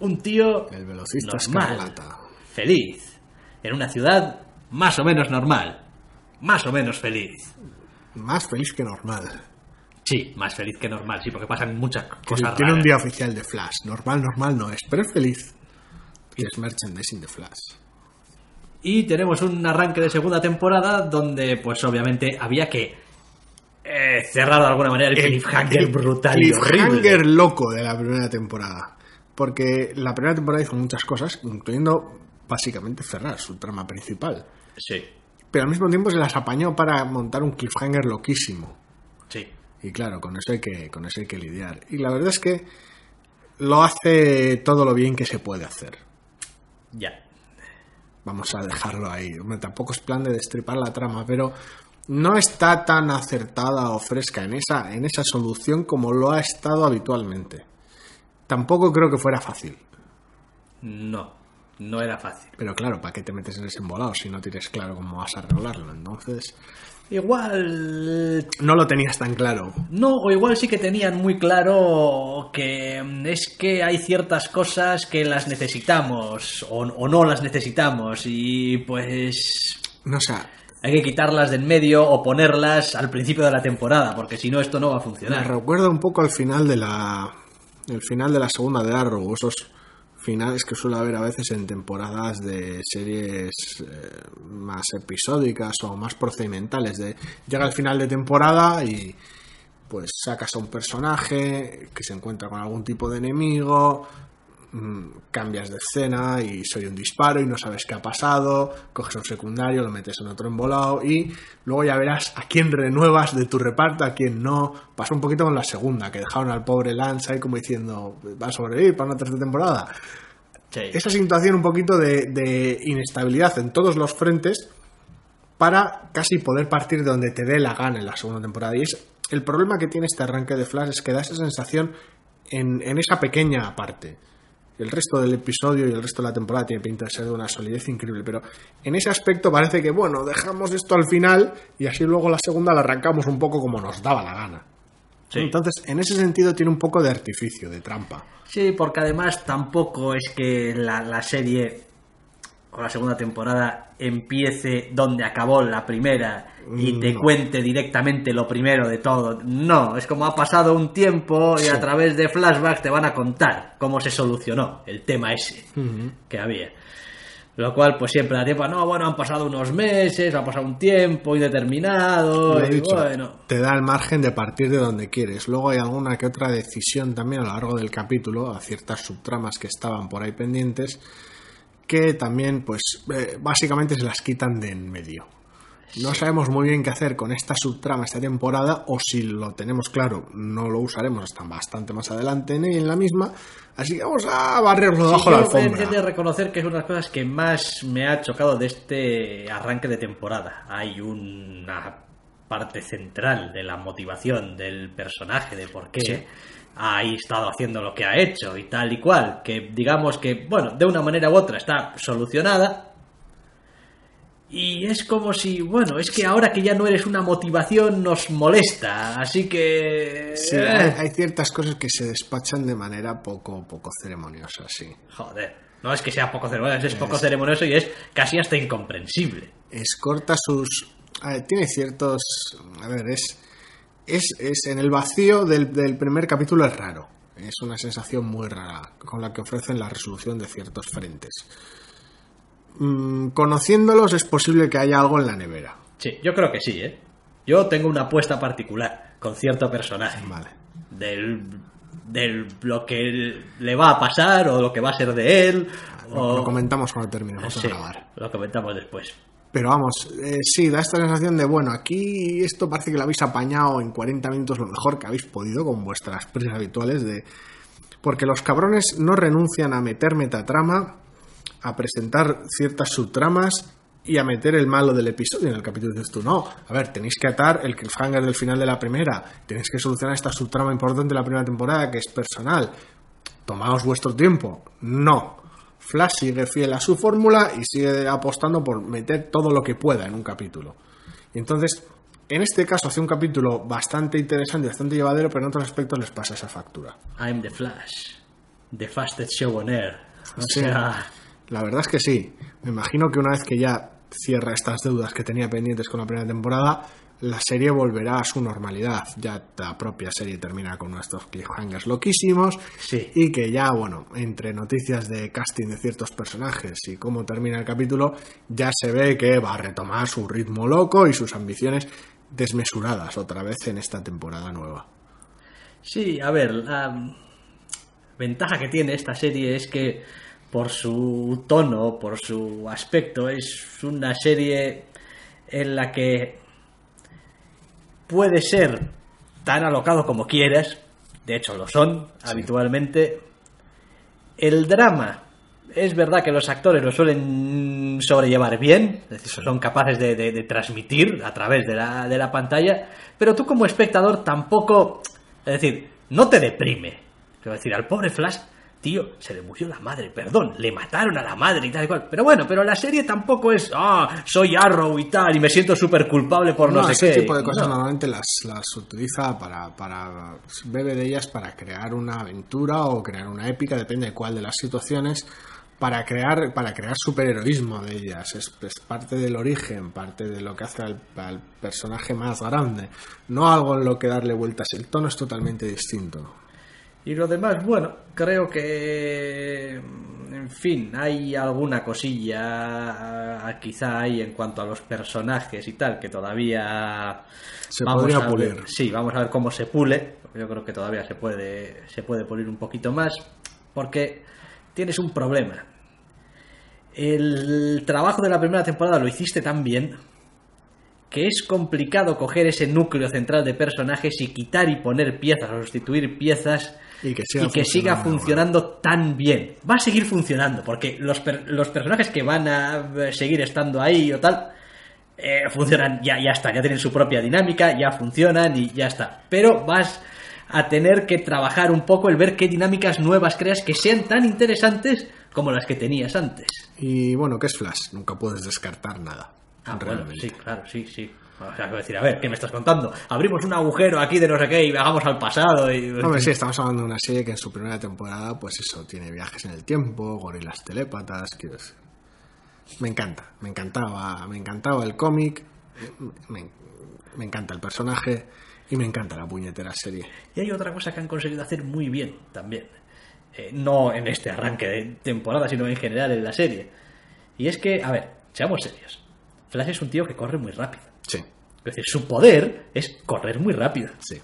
un tío El velocista normal, escarlata. Feliz, en una ciudad más o menos normal, más o menos feliz. Más feliz que normal. Sí, más feliz que normal, sí, porque pasan muchas cosas tiene un día oficial de Flash. Normal, normal no es, pero es feliz. Y es merchandising de Flash. Y tenemos un arranque de segunda temporada donde, pues obviamente, había que eh, cerrar de alguna manera el, cliffhanger el brutal y cliffhanger loco de la primera temporada. Porque la primera temporada hizo muchas cosas, incluyendo básicamente cerrar su trama principal. Sí, Pero al mismo tiempo se las apañó para montar un cliffhanger loquísimo. sí. Y claro, con eso hay que, con eso hay que lidiar. Y la verdad es que lo hace todo lo bien que se puede hacer. Ya. Vamos a dejarlo ahí. Tampoco es plan de destripar la trama, pero no está tan acertada o fresca en esa, en esa solución como lo ha estado habitualmente. Tampoco creo que fuera fácil. No, no era fácil. Pero claro, ¿para qué te metes en ese embolado si no tienes claro cómo vas a arreglarlo? Entonces, Igual... no lo tenías tan claro. No, o igual sí que tenían muy claro que mm, es que hay ciertas cosas que las necesitamos o, o no las necesitamos y pues... No, o sea, hay que quitarlas del medio o ponerlas al principio de la temporada, porque si no esto no va a Me funcionar. recuerda un poco al final de la el final de la segunda de Arrow, esos finales que suele haber a veces en temporadas de series eh, más episódicas o más procedimentales. De llega el final de temporada y pues sacas a un personaje que se encuentra con algún tipo de enemigo, mm, cambias de escena y soy un disparo y no sabes qué ha pasado, coges un secundario, lo metes en otro embolado y luego ya verás a quién renuevas de tu reparto, a quién no. Pasó un poquito con la segunda, que dejaron al pobre Lance ahí como diciendo, va a sobrevivir para una tercera temporada. Sí. Esa situación un poquito de, de inestabilidad en todos los frentes para casi poder partir de donde te dé la gana en la segunda temporada. Y es el problema que tiene este arranque de Flash es que da esa sensación en, en esa pequeña parte. El resto del episodio y el resto de la temporada tiene pinta de ser de una solidez increíble, pero en ese aspecto parece que, bueno, dejamos esto al final y así luego la segunda la arrancamos un poco como nos daba la gana. Sí. Entonces, en ese sentido tiene un poco de artificio, de trampa. Sí, porque además tampoco es que la, la serie o la segunda temporada empiece donde acabó la primera y te No. cuente directamente lo primero de todo. No, es como ha pasado un tiempo y a través de flashbacks te van a contar cómo se solucionó el tema ese que había. Lo cual, pues siempre da tiempo, no, bueno, han pasado unos meses, ha pasado un tiempo indeterminado, Lo y dicho, bueno. te da el margen de partir de donde quieres. Luego hay alguna que otra decisión también a lo largo del capítulo, a ciertas subtramas que estaban por ahí pendientes, que también, pues, eh, básicamente se las quitan de en medio. No sabemos muy bien qué hacer con esta subtrama esta temporada, o si lo tenemos claro, no lo usaremos hasta bastante más adelante ni en la misma. Así que vamos a barrerlo Sí, debajo de la yo he alfombra. de reconocer que es una de las cosas que más me ha chocado de este arranque de temporada. Hay una parte central de la motivación del personaje, de por qué ha estado haciendo lo que ha hecho y tal y cual, que digamos que, bueno, de una manera u otra está solucionada. Y es como si, bueno, es que ahora que ya no eres una motivación nos molesta, así que... Sí, eh, hay, hay ciertas cosas que se despachan de manera poco, poco ceremoniosa, sí. Joder, no es que sea poco ceremonioso, es poco ceremonioso y es casi hasta incomprensible. es corta sus a ver, tiene ciertos a ver es es, es en el vacío del, del primer capítulo es raro es una sensación muy rara con la que ofrecen la resolución de ciertos frentes Mm, conociéndolos es posible que haya algo en la nevera Sí, yo creo que sí, ¿eh? Yo tengo una apuesta particular con cierto personaje. vale Del, del lo que le va a pasar o lo que va a ser de él. lo, o... lo comentamos cuando terminemos Sí, de grabar lo comentamos después. Pero vamos, eh, sí, da esta sensación de, bueno, aquí esto parece que lo habéis apañado en 40 minutos lo mejor que habéis podido con vuestras prisas habituales de... Porque los cabrones no renuncian a meter metatrama, a presentar ciertas subtramas y a meter el malo del episodio. En el capítulo dices tú, no, a ver, tenéis que atar el cliffhanger del final de la primera, tenéis que solucionar esta subtrama importante de la primera temporada que es personal. Tomaos vuestro tiempo. No. Flash sigue fiel a su fórmula y sigue apostando por meter todo lo que pueda en un capítulo. Y entonces, en este caso, hace un capítulo bastante interesante bastante llevadero, pero en otros aspectos les pasa esa factura. I'm the Flash. The fastest show on air. O Sí. sea, La verdad es que sí. Me imagino que una vez que ya cierra estas deudas que tenía pendientes con la primera temporada, la serie volverá a su normalidad. Ya la propia serie termina con nuestros cliffhangers loquísimos. Sí. Y que ya, bueno, entre noticias de casting de ciertos personajes y cómo termina el capítulo, ya se ve que va a retomar su ritmo loco y sus ambiciones desmesuradas otra vez en esta temporada nueva. Sí, a ver, la ventaja que tiene esta serie es que por su tono, por su aspecto, es una serie en la que puede ser tan alocado como quieras, de hecho lo son habitualmente. El drama, es verdad que los actores lo suelen sobrellevar bien, es decir, son capaces de, de- de transmitir a través de la, de la pantalla, pero tú como espectador tampoco, es decir, no te deprime. Quiero decir, al pobre Flash, tío, se le murió la madre, perdón, le mataron a la madre y tal y cual. Pero bueno, pero la serie tampoco es, ah, soy Arrow y tal, y me siento súper culpable por no, sé ese qué. tipo de cosas No. normalmente las, las utiliza para, para. bebe de ellas para crear una aventura o crear una épica, depende de cuál de las situaciones. para crear, para crear superheroísmo de ellas. Es, es parte del origen, parte de lo que hace al, al personaje más grande. No algo en lo que darle vueltas. El tono es totalmente distinto. Y lo demás, bueno, creo que, en fin, hay alguna cosilla ah, quizá ahí en cuanto a los personajes y tal, que todavía Se vamos podría a ver- pulir. sí, vamos a ver cómo se pule. Yo creo que todavía se puede, se puede pulir un poquito más, porque tienes un problema. El trabajo de la primera temporada lo hiciste tan bien que es complicado coger ese núcleo central de personajes y quitar y poner piezas o sustituir piezas Y que siga y que siga funcionando. tan bien. Va a seguir funcionando, porque los, per- los personajes que van a eh, seguir estando ahí o tal, eh, funcionan, ya, ya está, ya tienen su propia dinámica, ya funcionan y ya está. Pero vas a tener que trabajar un poco el ver qué dinámicas nuevas creas que sean tan interesantes como las que tenías antes. Y bueno, ¿qué es Flash? Nunca puedes descartar nada. Ah, bueno, realmente. sí, claro, sí, sí. O sea, decir, a ver, ¿qué me estás contando? Abrimos un agujero aquí de no sé qué y viajamos al pasado y... Hombre, sí, estamos hablando de una serie que en su primera temporada, pues eso, tiene viajes en el tiempo, gorilas telépatas, quiero decir. Me encanta, me encantaba, me encantaba el cómic, me, me encanta el personaje y me encanta la puñetera serie. Y hay otra cosa que han conseguido hacer muy bien también. Eh, no en este arranque de temporada, sino en general en la serie. Y es que, a ver, seamos serios. Flash es un tío que corre muy rápido. Sí, Es decir, su poder es correr muy rápido. sí.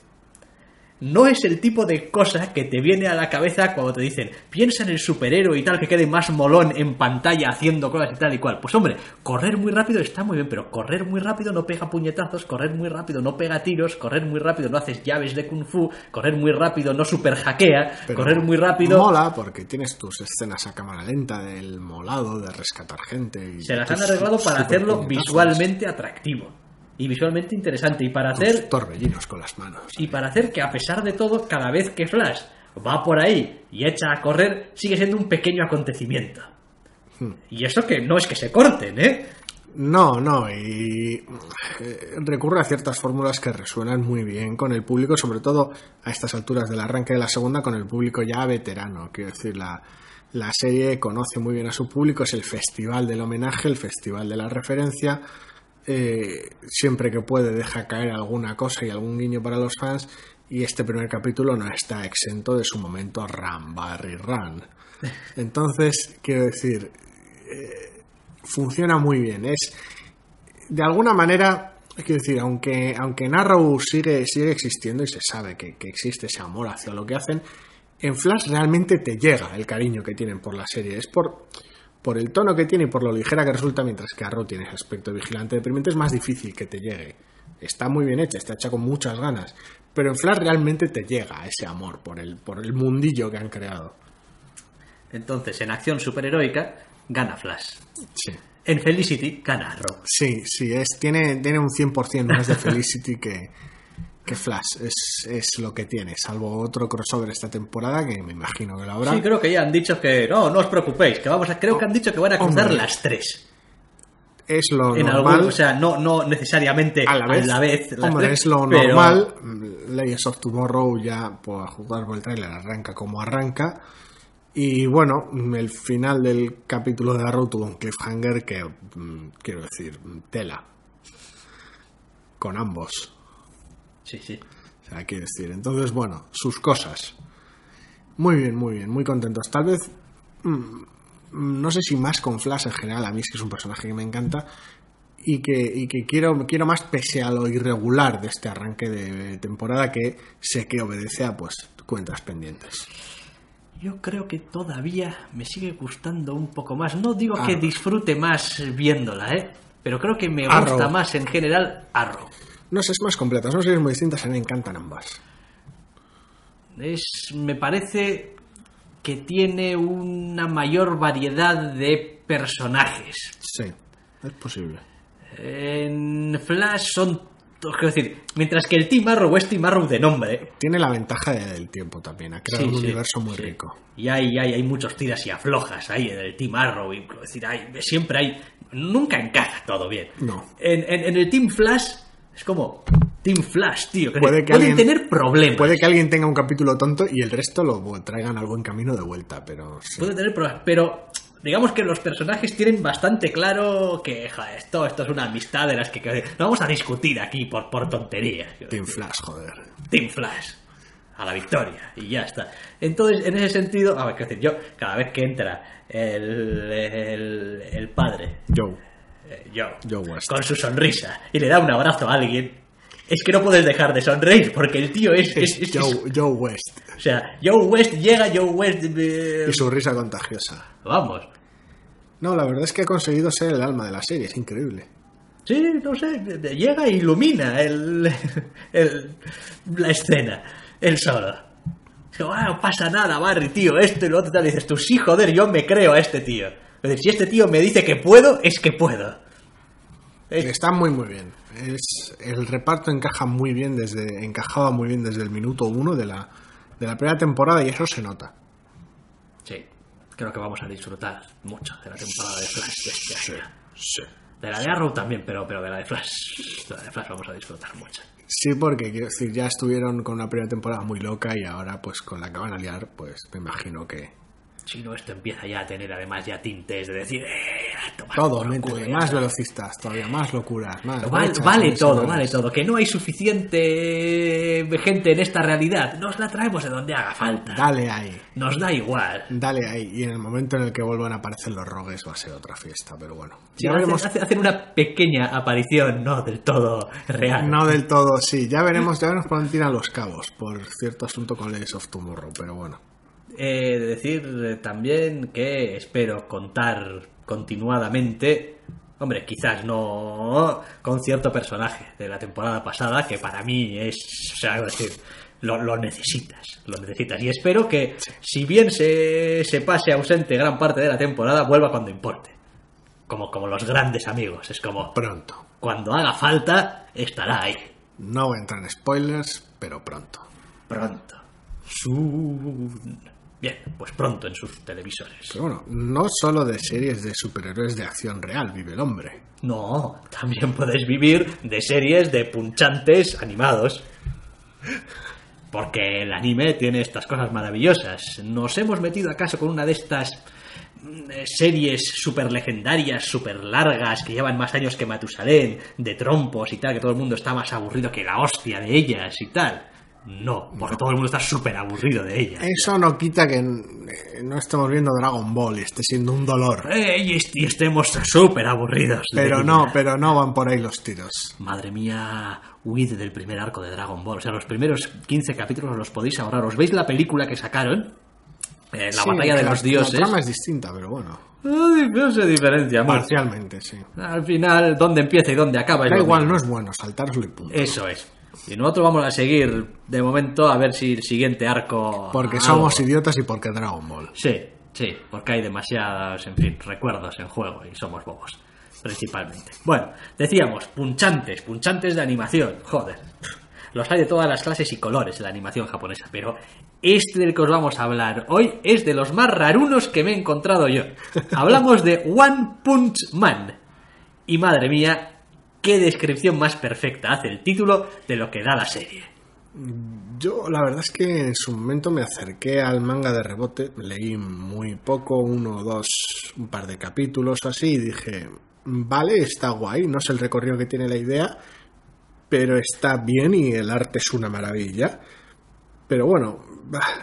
No es el tipo de cosa que te viene a la cabeza cuando te dicen piensa en el superhéroe y tal que quede más molón en pantalla haciendo cosas y tal y cual. Pues hombre, correr muy rápido está muy bien, pero correr muy rápido no pega puñetazos, correr muy rápido no pega tiros, correr muy rápido no haces llaves de kung fu, correr muy rápido no super hackea, Pero correr muy rápido Mola porque tienes tus escenas a cámara lenta del molado, de rescatar gente. Y se las han arreglado para hacerlo puñetazos, visualmente atractivo y visualmente interesante y para tus hacer torbellinos con las manos. y para hacer que a pesar de todo, cada vez que Flash va por ahí y echa a correr, sigue siendo un pequeño acontecimiento. Hmm. Y eso que no es que se corten, ¿eh? No, no, y eh, recurre a ciertas fórmulas que resuenan muy bien con el público, sobre todo a estas alturas del arranque de la segunda, con el público ya veterano. Quiero decir, la, la serie conoce muy bien a su público, es el festival del homenaje, el festival de la referencia. Eh, siempre que puede deja caer alguna cosa y algún guiño para los fans, y este primer capítulo no está exento de su momento Ram, Barry, Run. Entonces, quiero decir, funciona muy bien. Es de alguna manera, quiero decir, aunque, aunque en Arrow sigue, sigue existiendo y se sabe que, que existe ese amor hacia lo que hacen, en Flash realmente te llega el cariño que tienen por la serie. Es por, por el tono que tiene y por lo ligera que resulta, mientras que Arrow tiene ese aspecto vigilante deprimente, es más difícil que te llegue. Está muy bien hecha, está hecha con muchas ganas. Pero en Flash realmente te llega ese amor por el, por el mundillo que han creado. Entonces, en acción superheroica, gana Flash. Sí. En Felicity, gana Arrow. Sí, sí, es, tiene, tiene un 100% más de Felicity que, que Flash. Es, es lo que tiene, salvo otro crossover esta temporada que me imagino que lo habrá. Sí, creo que ya han dicho que no, no os preocupéis, que vamos a, creo que han dicho que van a cruzar Hombre. las tres. es lo En normal. algún, o sea, no, no necesariamente a la vez, las hombre, tres, es lo pero- normal. Legends of Tomorrow ya, por jugar por el trailer, arranca como arranca. Y bueno, el final del capítulo de Arrow tuvo un cliffhanger que, mm, quiero decir, tela. Con ambos. Sí, sí. O sea, quiero decir, entonces, bueno, sus cosas. Muy bien, muy bien, muy contentos. Tal vez, mm, no sé si más con Flash en general, a mí es que es un personaje que me encanta y que, y que quiero, quiero más pese a lo irregular de este arranque de temporada que sé que obedece a pues cuentas pendientes. Yo creo que todavía me sigue gustando un poco más. No digo que disfrute más viéndola, ¿eh? Pero creo que me Arrow. gusta más en general Arrow. No sé, es más completa, son series muy distintas, a mí me encantan ambas. Es, me parece que tiene una mayor variedad de personajes. Sí, es posible. En Flash son... Quiero decir, mientras que el Team Arrow es Team Arrow de nombre. Tiene la ventaja del tiempo también, ha creado Sí, un sí, universo muy sí. rico. Y hay, hay, hay muchos tiras y aflojas ahí en el Team Arrow. y, quiero decir, hay, siempre hay... Nunca encaja todo bien. No. En, en- en el Team Flash es como... Team Flash, tío. Que Puede que pueden alguien- tener problemas. Puede que alguien tenga un capítulo tonto y el resto lo traigan algo en camino de vuelta, pero sí. Puede tener problemas, pero digamos que los personajes tienen bastante claro que joder, esto, esto es una amistad de las que, que no vamos a discutir aquí por, por tonterías. Team Flash, joder. Team Flash. A la victoria. Y ya está. Entonces, en ese sentido, a ver, qué decir, yo, cada vez que entra el, el, el padre, Joe. Joe, Joe West. con su sonrisa, y le da un abrazo a alguien, es que no puedes dejar de sonreír, porque el tío es... es- es- Joe, Joe West. o sea, Joe West llega, Joe West... eh, Y su risa contagiosa. Vamos. No, la verdad es que ha conseguido ser el alma de la serie, es increíble. Sí, no sé, llega e ilumina el, el- la escena, él solo. Ah, no pasa nada, Barry, tío, esto y lo otro, tal. Y dices tú, sí, joder, yo me creo a este tío. Es decir, si este tío me dice que puedo, es que puedo. Es- Está muy muy bien. Es, el reparto encaja muy bien desde, encajaba muy bien desde el minuto uno de la, de la primera temporada y eso se nota. Sí, creo que vamos a disfrutar mucho de la temporada de Flash de año. De la de Arrow también, pero, pero de la de Flash, de la de Flash vamos a disfrutar mucho. Sí, porque quiero decir, ya estuvieron con una primera temporada muy loca y ahora pues con la que van a liar, pues me imagino que Si no, esto empieza ya a tener además ya tintes de decir, eh, a tomar todo, culo, más velocistas, todavía más locuras, más. Vale, todo, vale todo. Que no hay suficiente gente en esta realidad. Nos la traemos de donde haga falta. Dale ahí, Nos da igual. dale ahí. Y en el momento en el que vuelvan a aparecer los rogues va a ser otra fiesta, pero bueno. Sí, ya veremos. hace- hacen una pequeña aparición, no del todo real. No del todo, sí. Ya veremos, ya veremos por dónde tiran los cabos por cierto asunto con Legends of Tomorrow, pero bueno. Eh, de decir también que espero contar continuadamente, hombre, quizás no con cierto personaje de la temporada pasada que para mí es, o sea, es decir, lo, lo necesitas, lo necesitas. Y espero que, si bien se, se pase ausente gran parte de la temporada, vuelva cuando importe. Como, como los grandes amigos, es como Pronto. cuando haga falta, estará ahí. No voy a entrar en spoilers, pero pronto. Pronto. Soon. Bien, pues pronto en sus televisores. Pero bueno, no solo de series de superhéroes de acción real vive el hombre. No, también puedes vivir de series de punchantes animados. Porque el anime tiene estas cosas maravillosas. ¿Nos hemos metido acaso con una de estas mm, eh, series super legendarias, super largas, que llevan más años que Matusalén, de trompos y tal, que todo el mundo está más aburrido que la hostia de ellas y tal? No, porque todo el mundo está súper aburrido de ellas. Eso no quita que no estemos viendo Dragon Ball y esté siendo un dolor. Eh, y, est- y estemos súper aburridos. Pero ella. no, pero no van por ahí los tiros. Madre mía, huid del primer arco de Dragon Ball. O sea, los primeros 15 capítulos los podéis ahorrar. ¿Os veis la película que sacaron? Eh, la Sí, batalla de la- los dioses. La trama es distinta, pero bueno. No se diferencia mucho. Parcialmente, sí. Al final, dónde empieza y dónde acaba Da igual, no es bueno, saltárselo y punto. Eso es. Y nosotros vamos a seguir de momento a ver si el siguiente arco. Porque algo- somos idiotas y porque Dragon Ball. Sí, sí, porque hay demasiados, en fin, recuerdos en juego y somos bobos, principalmente. Bueno, decíamos, punchantes, punchantes de animación, joder. Los hay de todas las clases y colores en la animación japonesa, pero este del que os vamos a hablar hoy es de los más rarunos que me he encontrado yo. Hablamos de One Punch Man. Y madre mía, qué descripción más perfecta hace el título de lo que da la serie. Yo la verdad es que en su momento me acerqué al manga de rebote, leí muy poco, uno o dos, un par de capítulos así, y dije, vale, está guay, no sé el recorrido que tiene la idea, pero está bien y el arte es una maravilla. Pero bueno,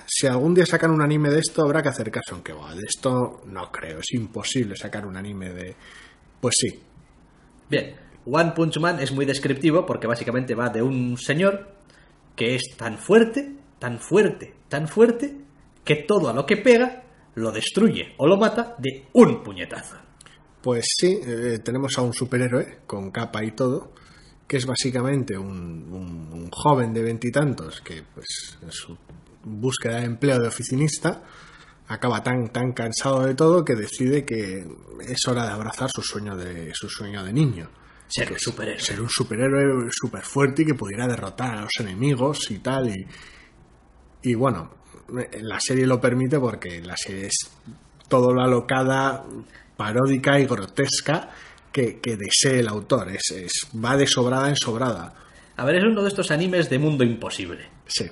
si algún día sacan un anime de esto, habrá que hacer caso, aunque va, de esto no creo, es imposible sacar un anime de... Pues sí, Bien, One Punch Man es muy descriptivo porque básicamente va de un señor que es tan fuerte, tan fuerte, tan fuerte, que todo a lo que pega lo destruye o lo mata de un puñetazo. Pues sí, eh, tenemos a un superhéroe con capa y todo, que es básicamente un, un- un joven de veintitantos que, pues, en su búsqueda de empleo de oficinista, acaba tan, tan cansado de todo que decide que es hora de abrazar su sueño de, su sueño de niño. Ser un superhéroe. Ser un superhéroe súper fuerte y que pudiera derrotar a los enemigos y tal. Y, y bueno, la serie lo permite porque la serie es todo lo alocada, paródica y grotesca que, que desee el autor. Es, es- va de sobrada en sobrada. A ver, es uno de estos animes de mundo imposible. Sí.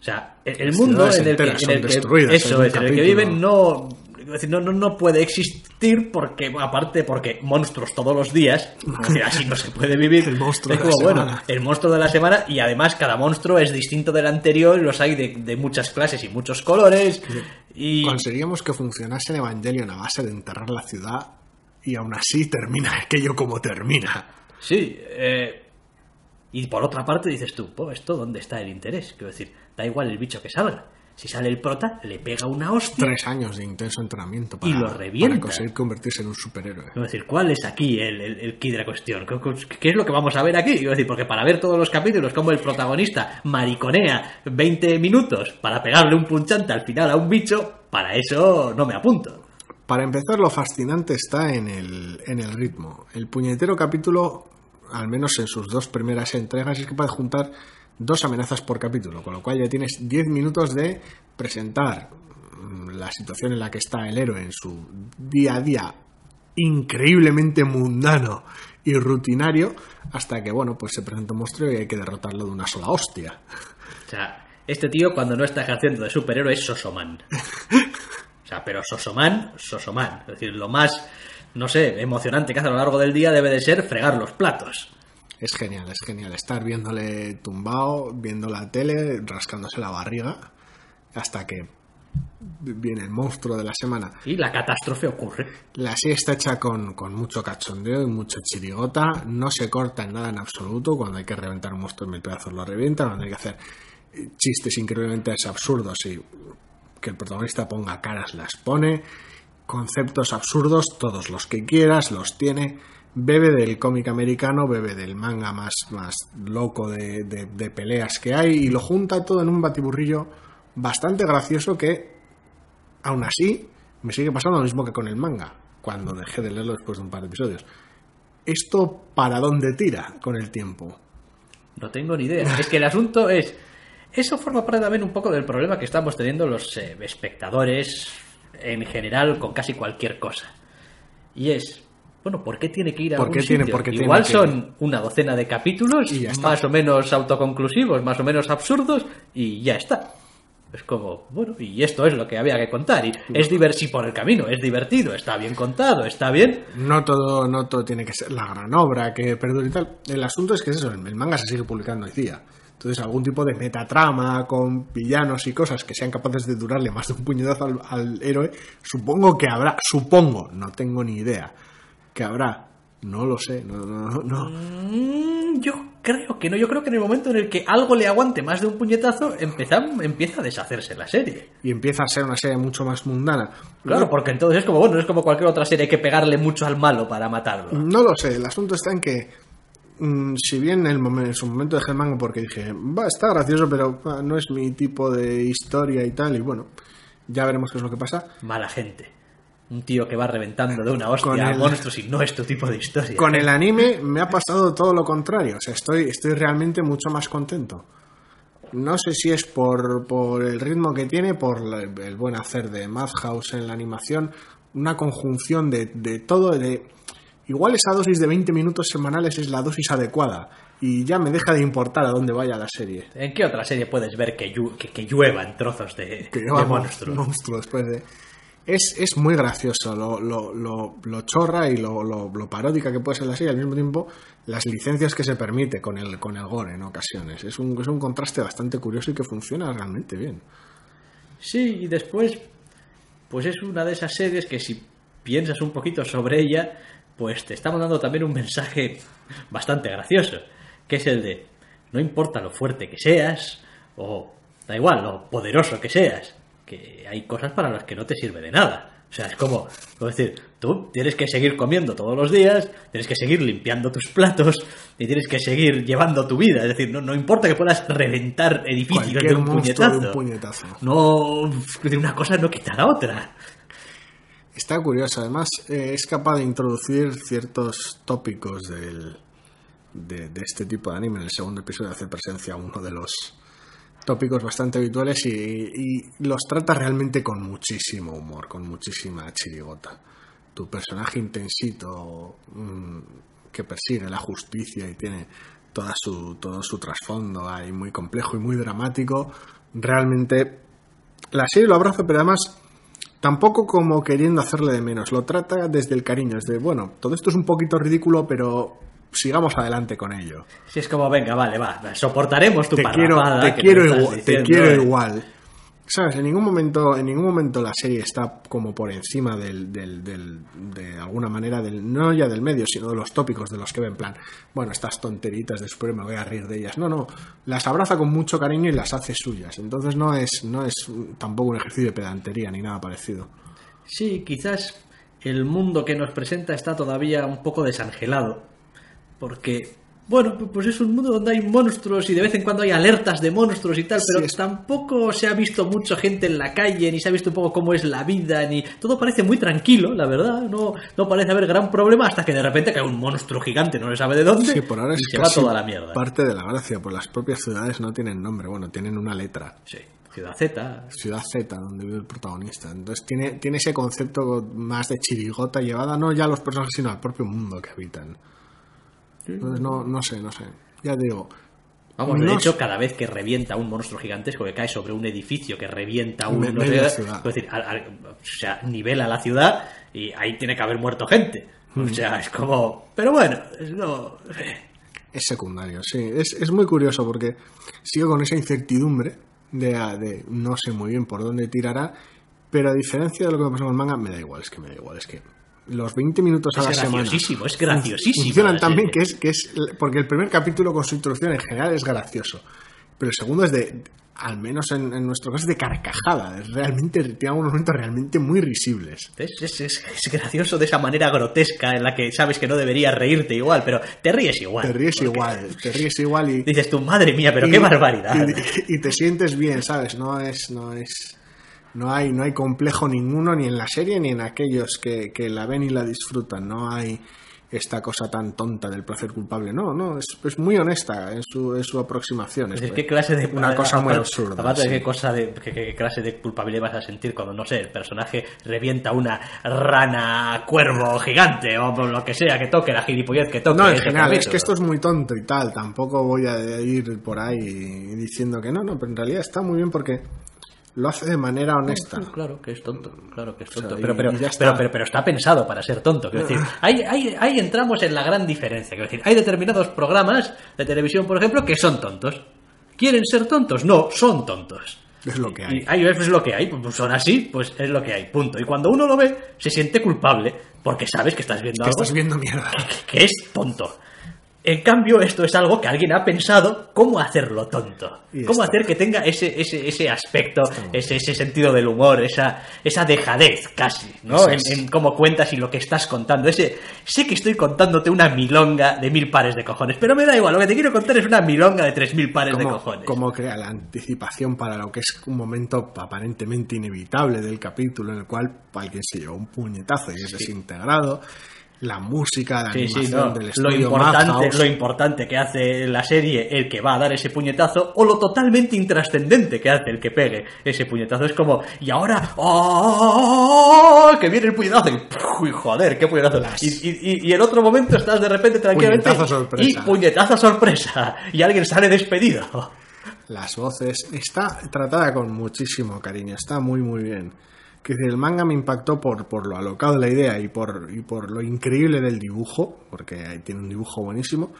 O sea, el el mundo en el que, en el eso en el viven no decir, no, no, no puede existir porque, aparte, porque monstruos todos los días, así no se puede vivir. El monstruo Es de la bueno, semana. el monstruo de la semana y además cada monstruo es distinto del anterior y los hay de, de muchas clases y muchos colores. Y Conseguíamos que funcionase en Evangelion a base de enterrar la ciudad y aún así termina aquello como termina. sí, eh, y por otra parte dices tú, "Po, ¿esto dónde está el interés? Quiero decir, da igual el bicho que salga. Si sale el prota, le pega una hostia. Tres años de intenso entrenamiento para, Y lo revienta. para conseguir convertirse en un superhéroe. Quiero decir, ¿cuál es aquí el, el, el key de la cuestión? ¿Qué, es lo que vamos a ver aquí? Decir, porque para ver todos los capítulos, como el protagonista mariconea 20 minutos para pegarle un punchante al final a un bicho, para eso no me apunto. Para empezar, lo fascinante está en el, en el ritmo. El puñetero capítulo, al menos en sus dos primeras entregas, es capaz de juntar dos amenazas por capítulo, con lo cual ya tienes 10 minutos de presentar mm, la situación en la que está el héroe en su día a día increíblemente mundano y rutinario, hasta que, bueno, pues se presenta un monstruo y hay que derrotarlo de una sola hostia. O sea, este tío cuando no está ejerciendo de superhéroe es Sosoman. O sea, pero Sosoman, Sosoman. Es decir, lo más, no sé, emocionante que hace a lo largo del día debe de ser fregar los platos. Es genial, es genial. Estar viéndole tumbado, viendo la tele, rascándose la barriga, hasta que viene el monstruo de la semana. Y la catástrofe ocurre. La serie está hecha con, con mucho cachondeo y mucho chirigota, no se corta en nada en absoluto, cuando hay que reventar un monstruo en mil pedazos lo revienta, cuando hay que hacer chistes increíblemente absurdos y que el protagonista ponga caras las pone, conceptos absurdos, todos los que quieras los tiene, bebe del cómic americano, bebe del manga más, más loco de, de- peleas que hay y lo junta todo en un batiburrillo bastante gracioso que, aún así, me sigue pasando lo mismo que con el manga, cuando dejé de leerlo después de un par de episodios. ¿Esto para dónde tira con el tiempo? No tengo ni idea. Es que el asunto es. Eso forma parte también un poco del problema que estamos teniendo los eh, espectadores en general con casi cualquier cosa. Y es. Bueno, ¿por qué tiene que ir a ¿Por algún tiene- sitio? Igual que- son una docena de capítulos, Y más o menos autoconclusivos, más o menos absurdos, y ya está. Es como, bueno, y esto es lo que había que contar. Y es divertido por el camino, es divertido, está bien contado, está bien. No todo, no todo tiene que ser la gran obra que perdure y tal. El asunto es que es eso, el manga se sigue publicando hoy día. Entonces, algún tipo de metatrama con villanos y cosas que sean capaces de durarle más de un puñetazo al, al héroe, supongo que habrá, supongo, no tengo ni idea, que habrá. No lo sé, no, no, no. Mm, Yo creo que no, yo creo que en el momento en el que algo le aguante más de un puñetazo, empieza, empieza a deshacerse la serie. Y empieza a ser una serie mucho más mundana. Claro, porque entonces es como, bueno, es como cualquier otra serie, hay que pegarle mucho al malo para matarlo. No lo sé, el asunto está en que, mm, si bien en, el momen- en su momento dejé el manga porque dije, va, está gracioso, pero ah, no es mi tipo de historia y tal, y bueno, ya veremos qué es lo que pasa. Mala gente. Un tío que va reventando de una hostia a el- monstruos y no es tu tipo de historia. Con el anime me ha pasado todo lo contrario, o sea, estoy, estoy realmente mucho más contento. No sé si es por, por el ritmo que tiene, por la- el buen hacer de Madhouse en la animación, una conjunción de, de todo, de... Igual esa dosis de 20 minutos semanales es la dosis adecuada y ya me deja de importar a dónde vaya la serie. ¿En qué otra serie puedes ver que, llu- que, que lluevan trozos de, que de lleva monstruos? de... Es, es muy gracioso lo, lo, lo, lo chorra y lo, lo, paródica que puede ser la serie, al mismo tiempo las licencias que se permite con el, con el gore en ocasiones. Es un, es un contraste bastante curioso y que funciona realmente bien. Sí, y después, pues es una de esas series que si piensas un poquito sobre ella, pues te estamos dando también un mensaje bastante gracioso, que es el de, no importa lo fuerte que seas, o da igual, lo poderoso que seas, que hay cosas para las que no te sirve de nada. O sea, es como, como decir, tú tienes que seguir comiendo todos los días, tienes que seguir limpiando tus platos y tienes que seguir llevando tu vida. Es decir, no, no importa que puedas reventar edificios de un puñetazo. de un puñetazo. No, de una cosa no quita la otra. Está curioso, además eh, es capaz de introducir ciertos tópicos del, de, de este tipo de anime. En el segundo episodio hace presencia uno de los tópicos bastante habituales y, los trata realmente con muchísimo humor, con muchísima chirigota. Tu personaje intensito mm, que persigue la justicia y tiene toda su, todo su trasfondo ahí muy complejo y muy dramático, realmente la serie lo abraza, pero además tampoco como queriendo hacerle de menos, lo trata desde el cariño, es de, bueno, todo esto es un poquito ridículo, pero sigamos adelante con ello. Si es como, venga, vale, va, soportaremos tu te quiero, te quiero, te ¿eh? igual. ¿Sabes? En ningún momento, en ningún momento la serie está como por encima del, del, del- de alguna manera del, no ya del medio, sino de los tópicos de los que ven en plan, bueno, estas tonteritas después me voy a reír de ellas. No, no, las abraza con mucho cariño y las hace suyas. Entonces no es, no es tampoco un ejercicio de pedantería ni nada parecido. Sí, quizás el mundo que nos presenta está todavía un poco desangelado. Porque, bueno, pu- pues es un mundo donde hay monstruos y de vez en cuando hay alertas de monstruos y tal, pero Sí, tampoco se ha visto mucha gente en la calle, ni se ha visto un poco cómo es la vida, ni. Todo parece muy tranquilo, la verdad. No, no parece haber gran problema hasta que de repente cae un monstruo gigante, no se sabe de dónde, Sí, por ahora y es se va toda la mierda. parte de la gracia, pues las propias ciudades no tienen nombre, bueno, tienen una letra. Sí, Ciudad Z. Ciudad Z, donde vive el protagonista. Entonces tiene, tiene ese concepto más de chirigota llevada no ya a los personajes, sino al propio mundo que habitan. Entonces no, no sé, no sé. Ya digo, Vamos, de No hecho, sé. cada vez que revienta un monstruo gigantesco que cae sobre un edificio, que revienta un. Me- no sé, media es decir, al- al- o sea, nivela la ciudad y ahí tiene que haber muerto gente. O sea, es como. Pero bueno, es no. es secundario, sí. Es, es muy curioso porque sigue con esa incertidumbre de, de no sé muy bien por dónde tirará, pero a diferencia de lo que me pasó con el manga, me da igual, es que me da igual, es que los 20 minutos a Es la semana graciosísimo, es graciosísimo. funcionan bien que es, que es porque el primer capítulo con su introducción en general es gracioso pero el segundo es de al menos en, en nuestro caso es de carcajada es realmente tiene algunos momentos realmente muy risibles Es, es- es- es gracioso de esa manera grotesca en la que sabes que no deberías reírte igual, pero te ríes igual. te ríes igual te ríes igual y Dices tú, madre mía, pero y- qué barbaridad. y, y te sientes bien sabes no es no es no hay no hay complejo ninguno ni en la serie ni en aquellos que, que la ven y la disfrutan no hay esta cosa tan tonta del placer culpable no no es, es muy honesta en su, en su aproximación Es ¿Qué clase de una cosa muy absurda Aparte de sí. qué cosa de qué, qué clase de culpabilidad vas a sentir cuando no sé el personaje revienta una rana cuervo gigante o lo que sea que toque la gilipollez que toque. No, en general, es que esto es muy tonto y tal. Tampoco voy a ir por ahí diciendo que no, no, pero en realidad está muy bien porque lo hace de manera honesta. Claro que es tonto, claro que es tonto. pero, pero, está. pero, pero, pero está pensado para ser tonto. Quiero decir, ahí, ahí, ahí entramos en la gran diferencia. Quiero decir, hay determinados programas de televisión, por ejemplo, que son tontos. ¿Quieren ser tontos? No, son tontos. Es lo que hay. Y es lo que hay, pues son así, pues es lo que hay, punto. Y cuando uno lo ve, se siente culpable, porque sabes que estás viendo Que algo estás viendo mierda. que es tonto. En cambio, esto es algo que alguien ha pensado cómo hacerlo tonto. Cómo hacer que tenga ese, ese, ese aspecto, ese, ese sentido del humor, esa, esa dejadez casi, ¿no? En, cómo cuentas y lo que estás contando. Ese, sé que estoy contándote una milonga de mil pares de cojones, pero me da igual, lo que te quiero contar es una milonga de tres mil pares de cojones. cómo crea la anticipación para lo que es un momento aparentemente inevitable del capítulo en el cual alguien se lleva un puñetazo y es desintegrado. La música, la Sí, sí, animación no. del Lo estudio importante, Madhouse. lo importante que hace la serie el que va a dar ese puñetazo o lo totalmente intrascendente que hace el que pegue ese puñetazo. Es como, y ahora, ¡oh! que viene el puñetazo y, joder, qué puñetazo. Y, y- y- y en otro momento estás de repente tranquilamente Puñetazo sorpresa. y puñetazo sorpresa y alguien sale despedido. las voces, está tratada con muchísimo cariño, está muy muy bien. Que el manga me impactó por, por lo alocado de la idea y por, y por lo increíble del dibujo, porque ahí tiene un dibujo buenísimo.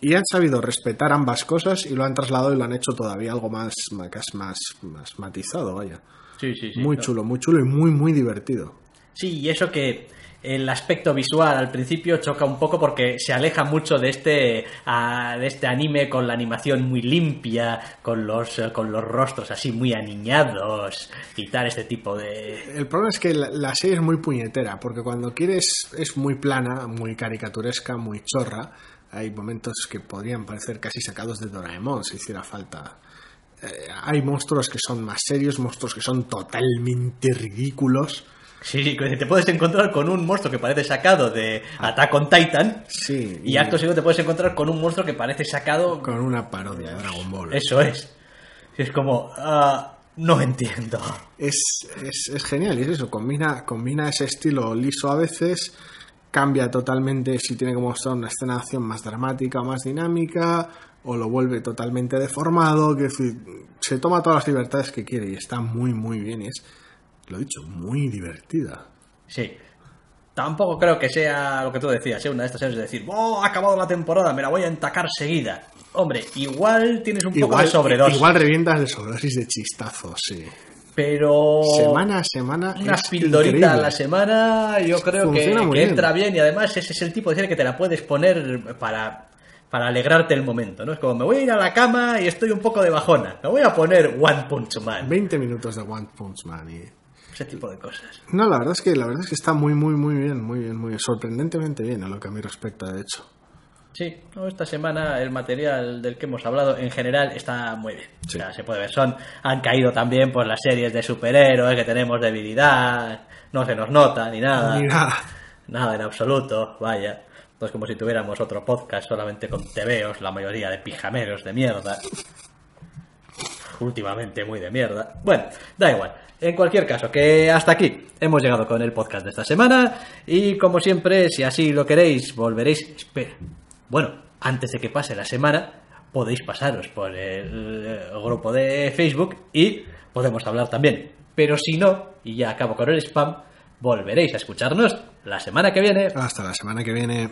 Y han sabido respetar ambas cosas y lo han trasladado y lo han hecho todavía algo más, más, más, más matizado, vaya. Sí, sí, sí. muy chulo, muy chulo y muy, muy divertido. Sí, y eso que el aspecto visual al principio choca un poco porque se aleja mucho de este ah, de este anime con la animación muy limpia, con los con los rostros así muy aniñados y este tipo de El problema es que la, la serie es muy puñetera, porque cuando quieres es muy plana, muy caricaturesca, muy chorra. Hay momentos que podrían parecer casi sacados de Doraemon si hiciera falta. Eh, hay monstruos que son más serios, monstruos que son totalmente ridículos. Sí, te puedes encontrar con un monstruo que parece sacado de Attack on Titan Sí, y acto seguido te puedes encontrar con un monstruo que parece sacado con una parodia de Dragon Ball. eso es. Es como ah, no entiendo. es, es, es genial y es eso, combina, combina ese estilo liso a veces, cambia totalmente si tiene que mostrar una escena de acción más dramática o más dinámica, o lo vuelve totalmente deformado, que se toma todas las libertades que quiere y está muy muy bien y es lo dicho, muy divertida. Sí. Tampoco creo que sea lo que tú decías, sea una de estas series de decir, ¡oh, ha acabado la temporada, me la voy a entacar seguida! Hombre, igual tienes un poco de sobredosis, igual revientas de sobredosis de chistazos, sí. pero... Semana a semana. Una pildorita a la semana, yo creo que, Funciona que bien. entra bien y además ese es el tipo de serie que te la puedes poner para, para alegrarte el momento, ¿no? Es como, me voy a ir a la cama y estoy un poco de bajona, me voy a poner One Punch Man, 20 minutos de One Punch Man y... ese tipo de cosas. No, la verdad es que la verdad es que está muy muy muy bien, muy bien, muy bien, sorprendentemente bien a lo que a mí respecta, de hecho. Sí, no, esta semana el material del que hemos hablado en general está muy bien. Sí. O sea, se puede ver, son, han caído también por las series de superhéroes, que tenemos debilidad, no se nos nota ni nada. Ni nada. Nada en absoluto, vaya. No es como si tuviéramos otro podcast solamente con tebeos, la mayoría de pijameros de mierda. Últimamente muy de mierda. Bueno, da igual. En cualquier caso, que hasta aquí hemos llegado con el podcast de esta semana. Y como siempre, si así lo queréis, volveréis. Espera. Bueno, antes de que pase la semana, podéis pasaros por el grupo de Facebook y podemos hablar también. Pero si no, y ya acabo con el spam, volveréis a escucharnos la semana que viene. Hasta la semana que viene.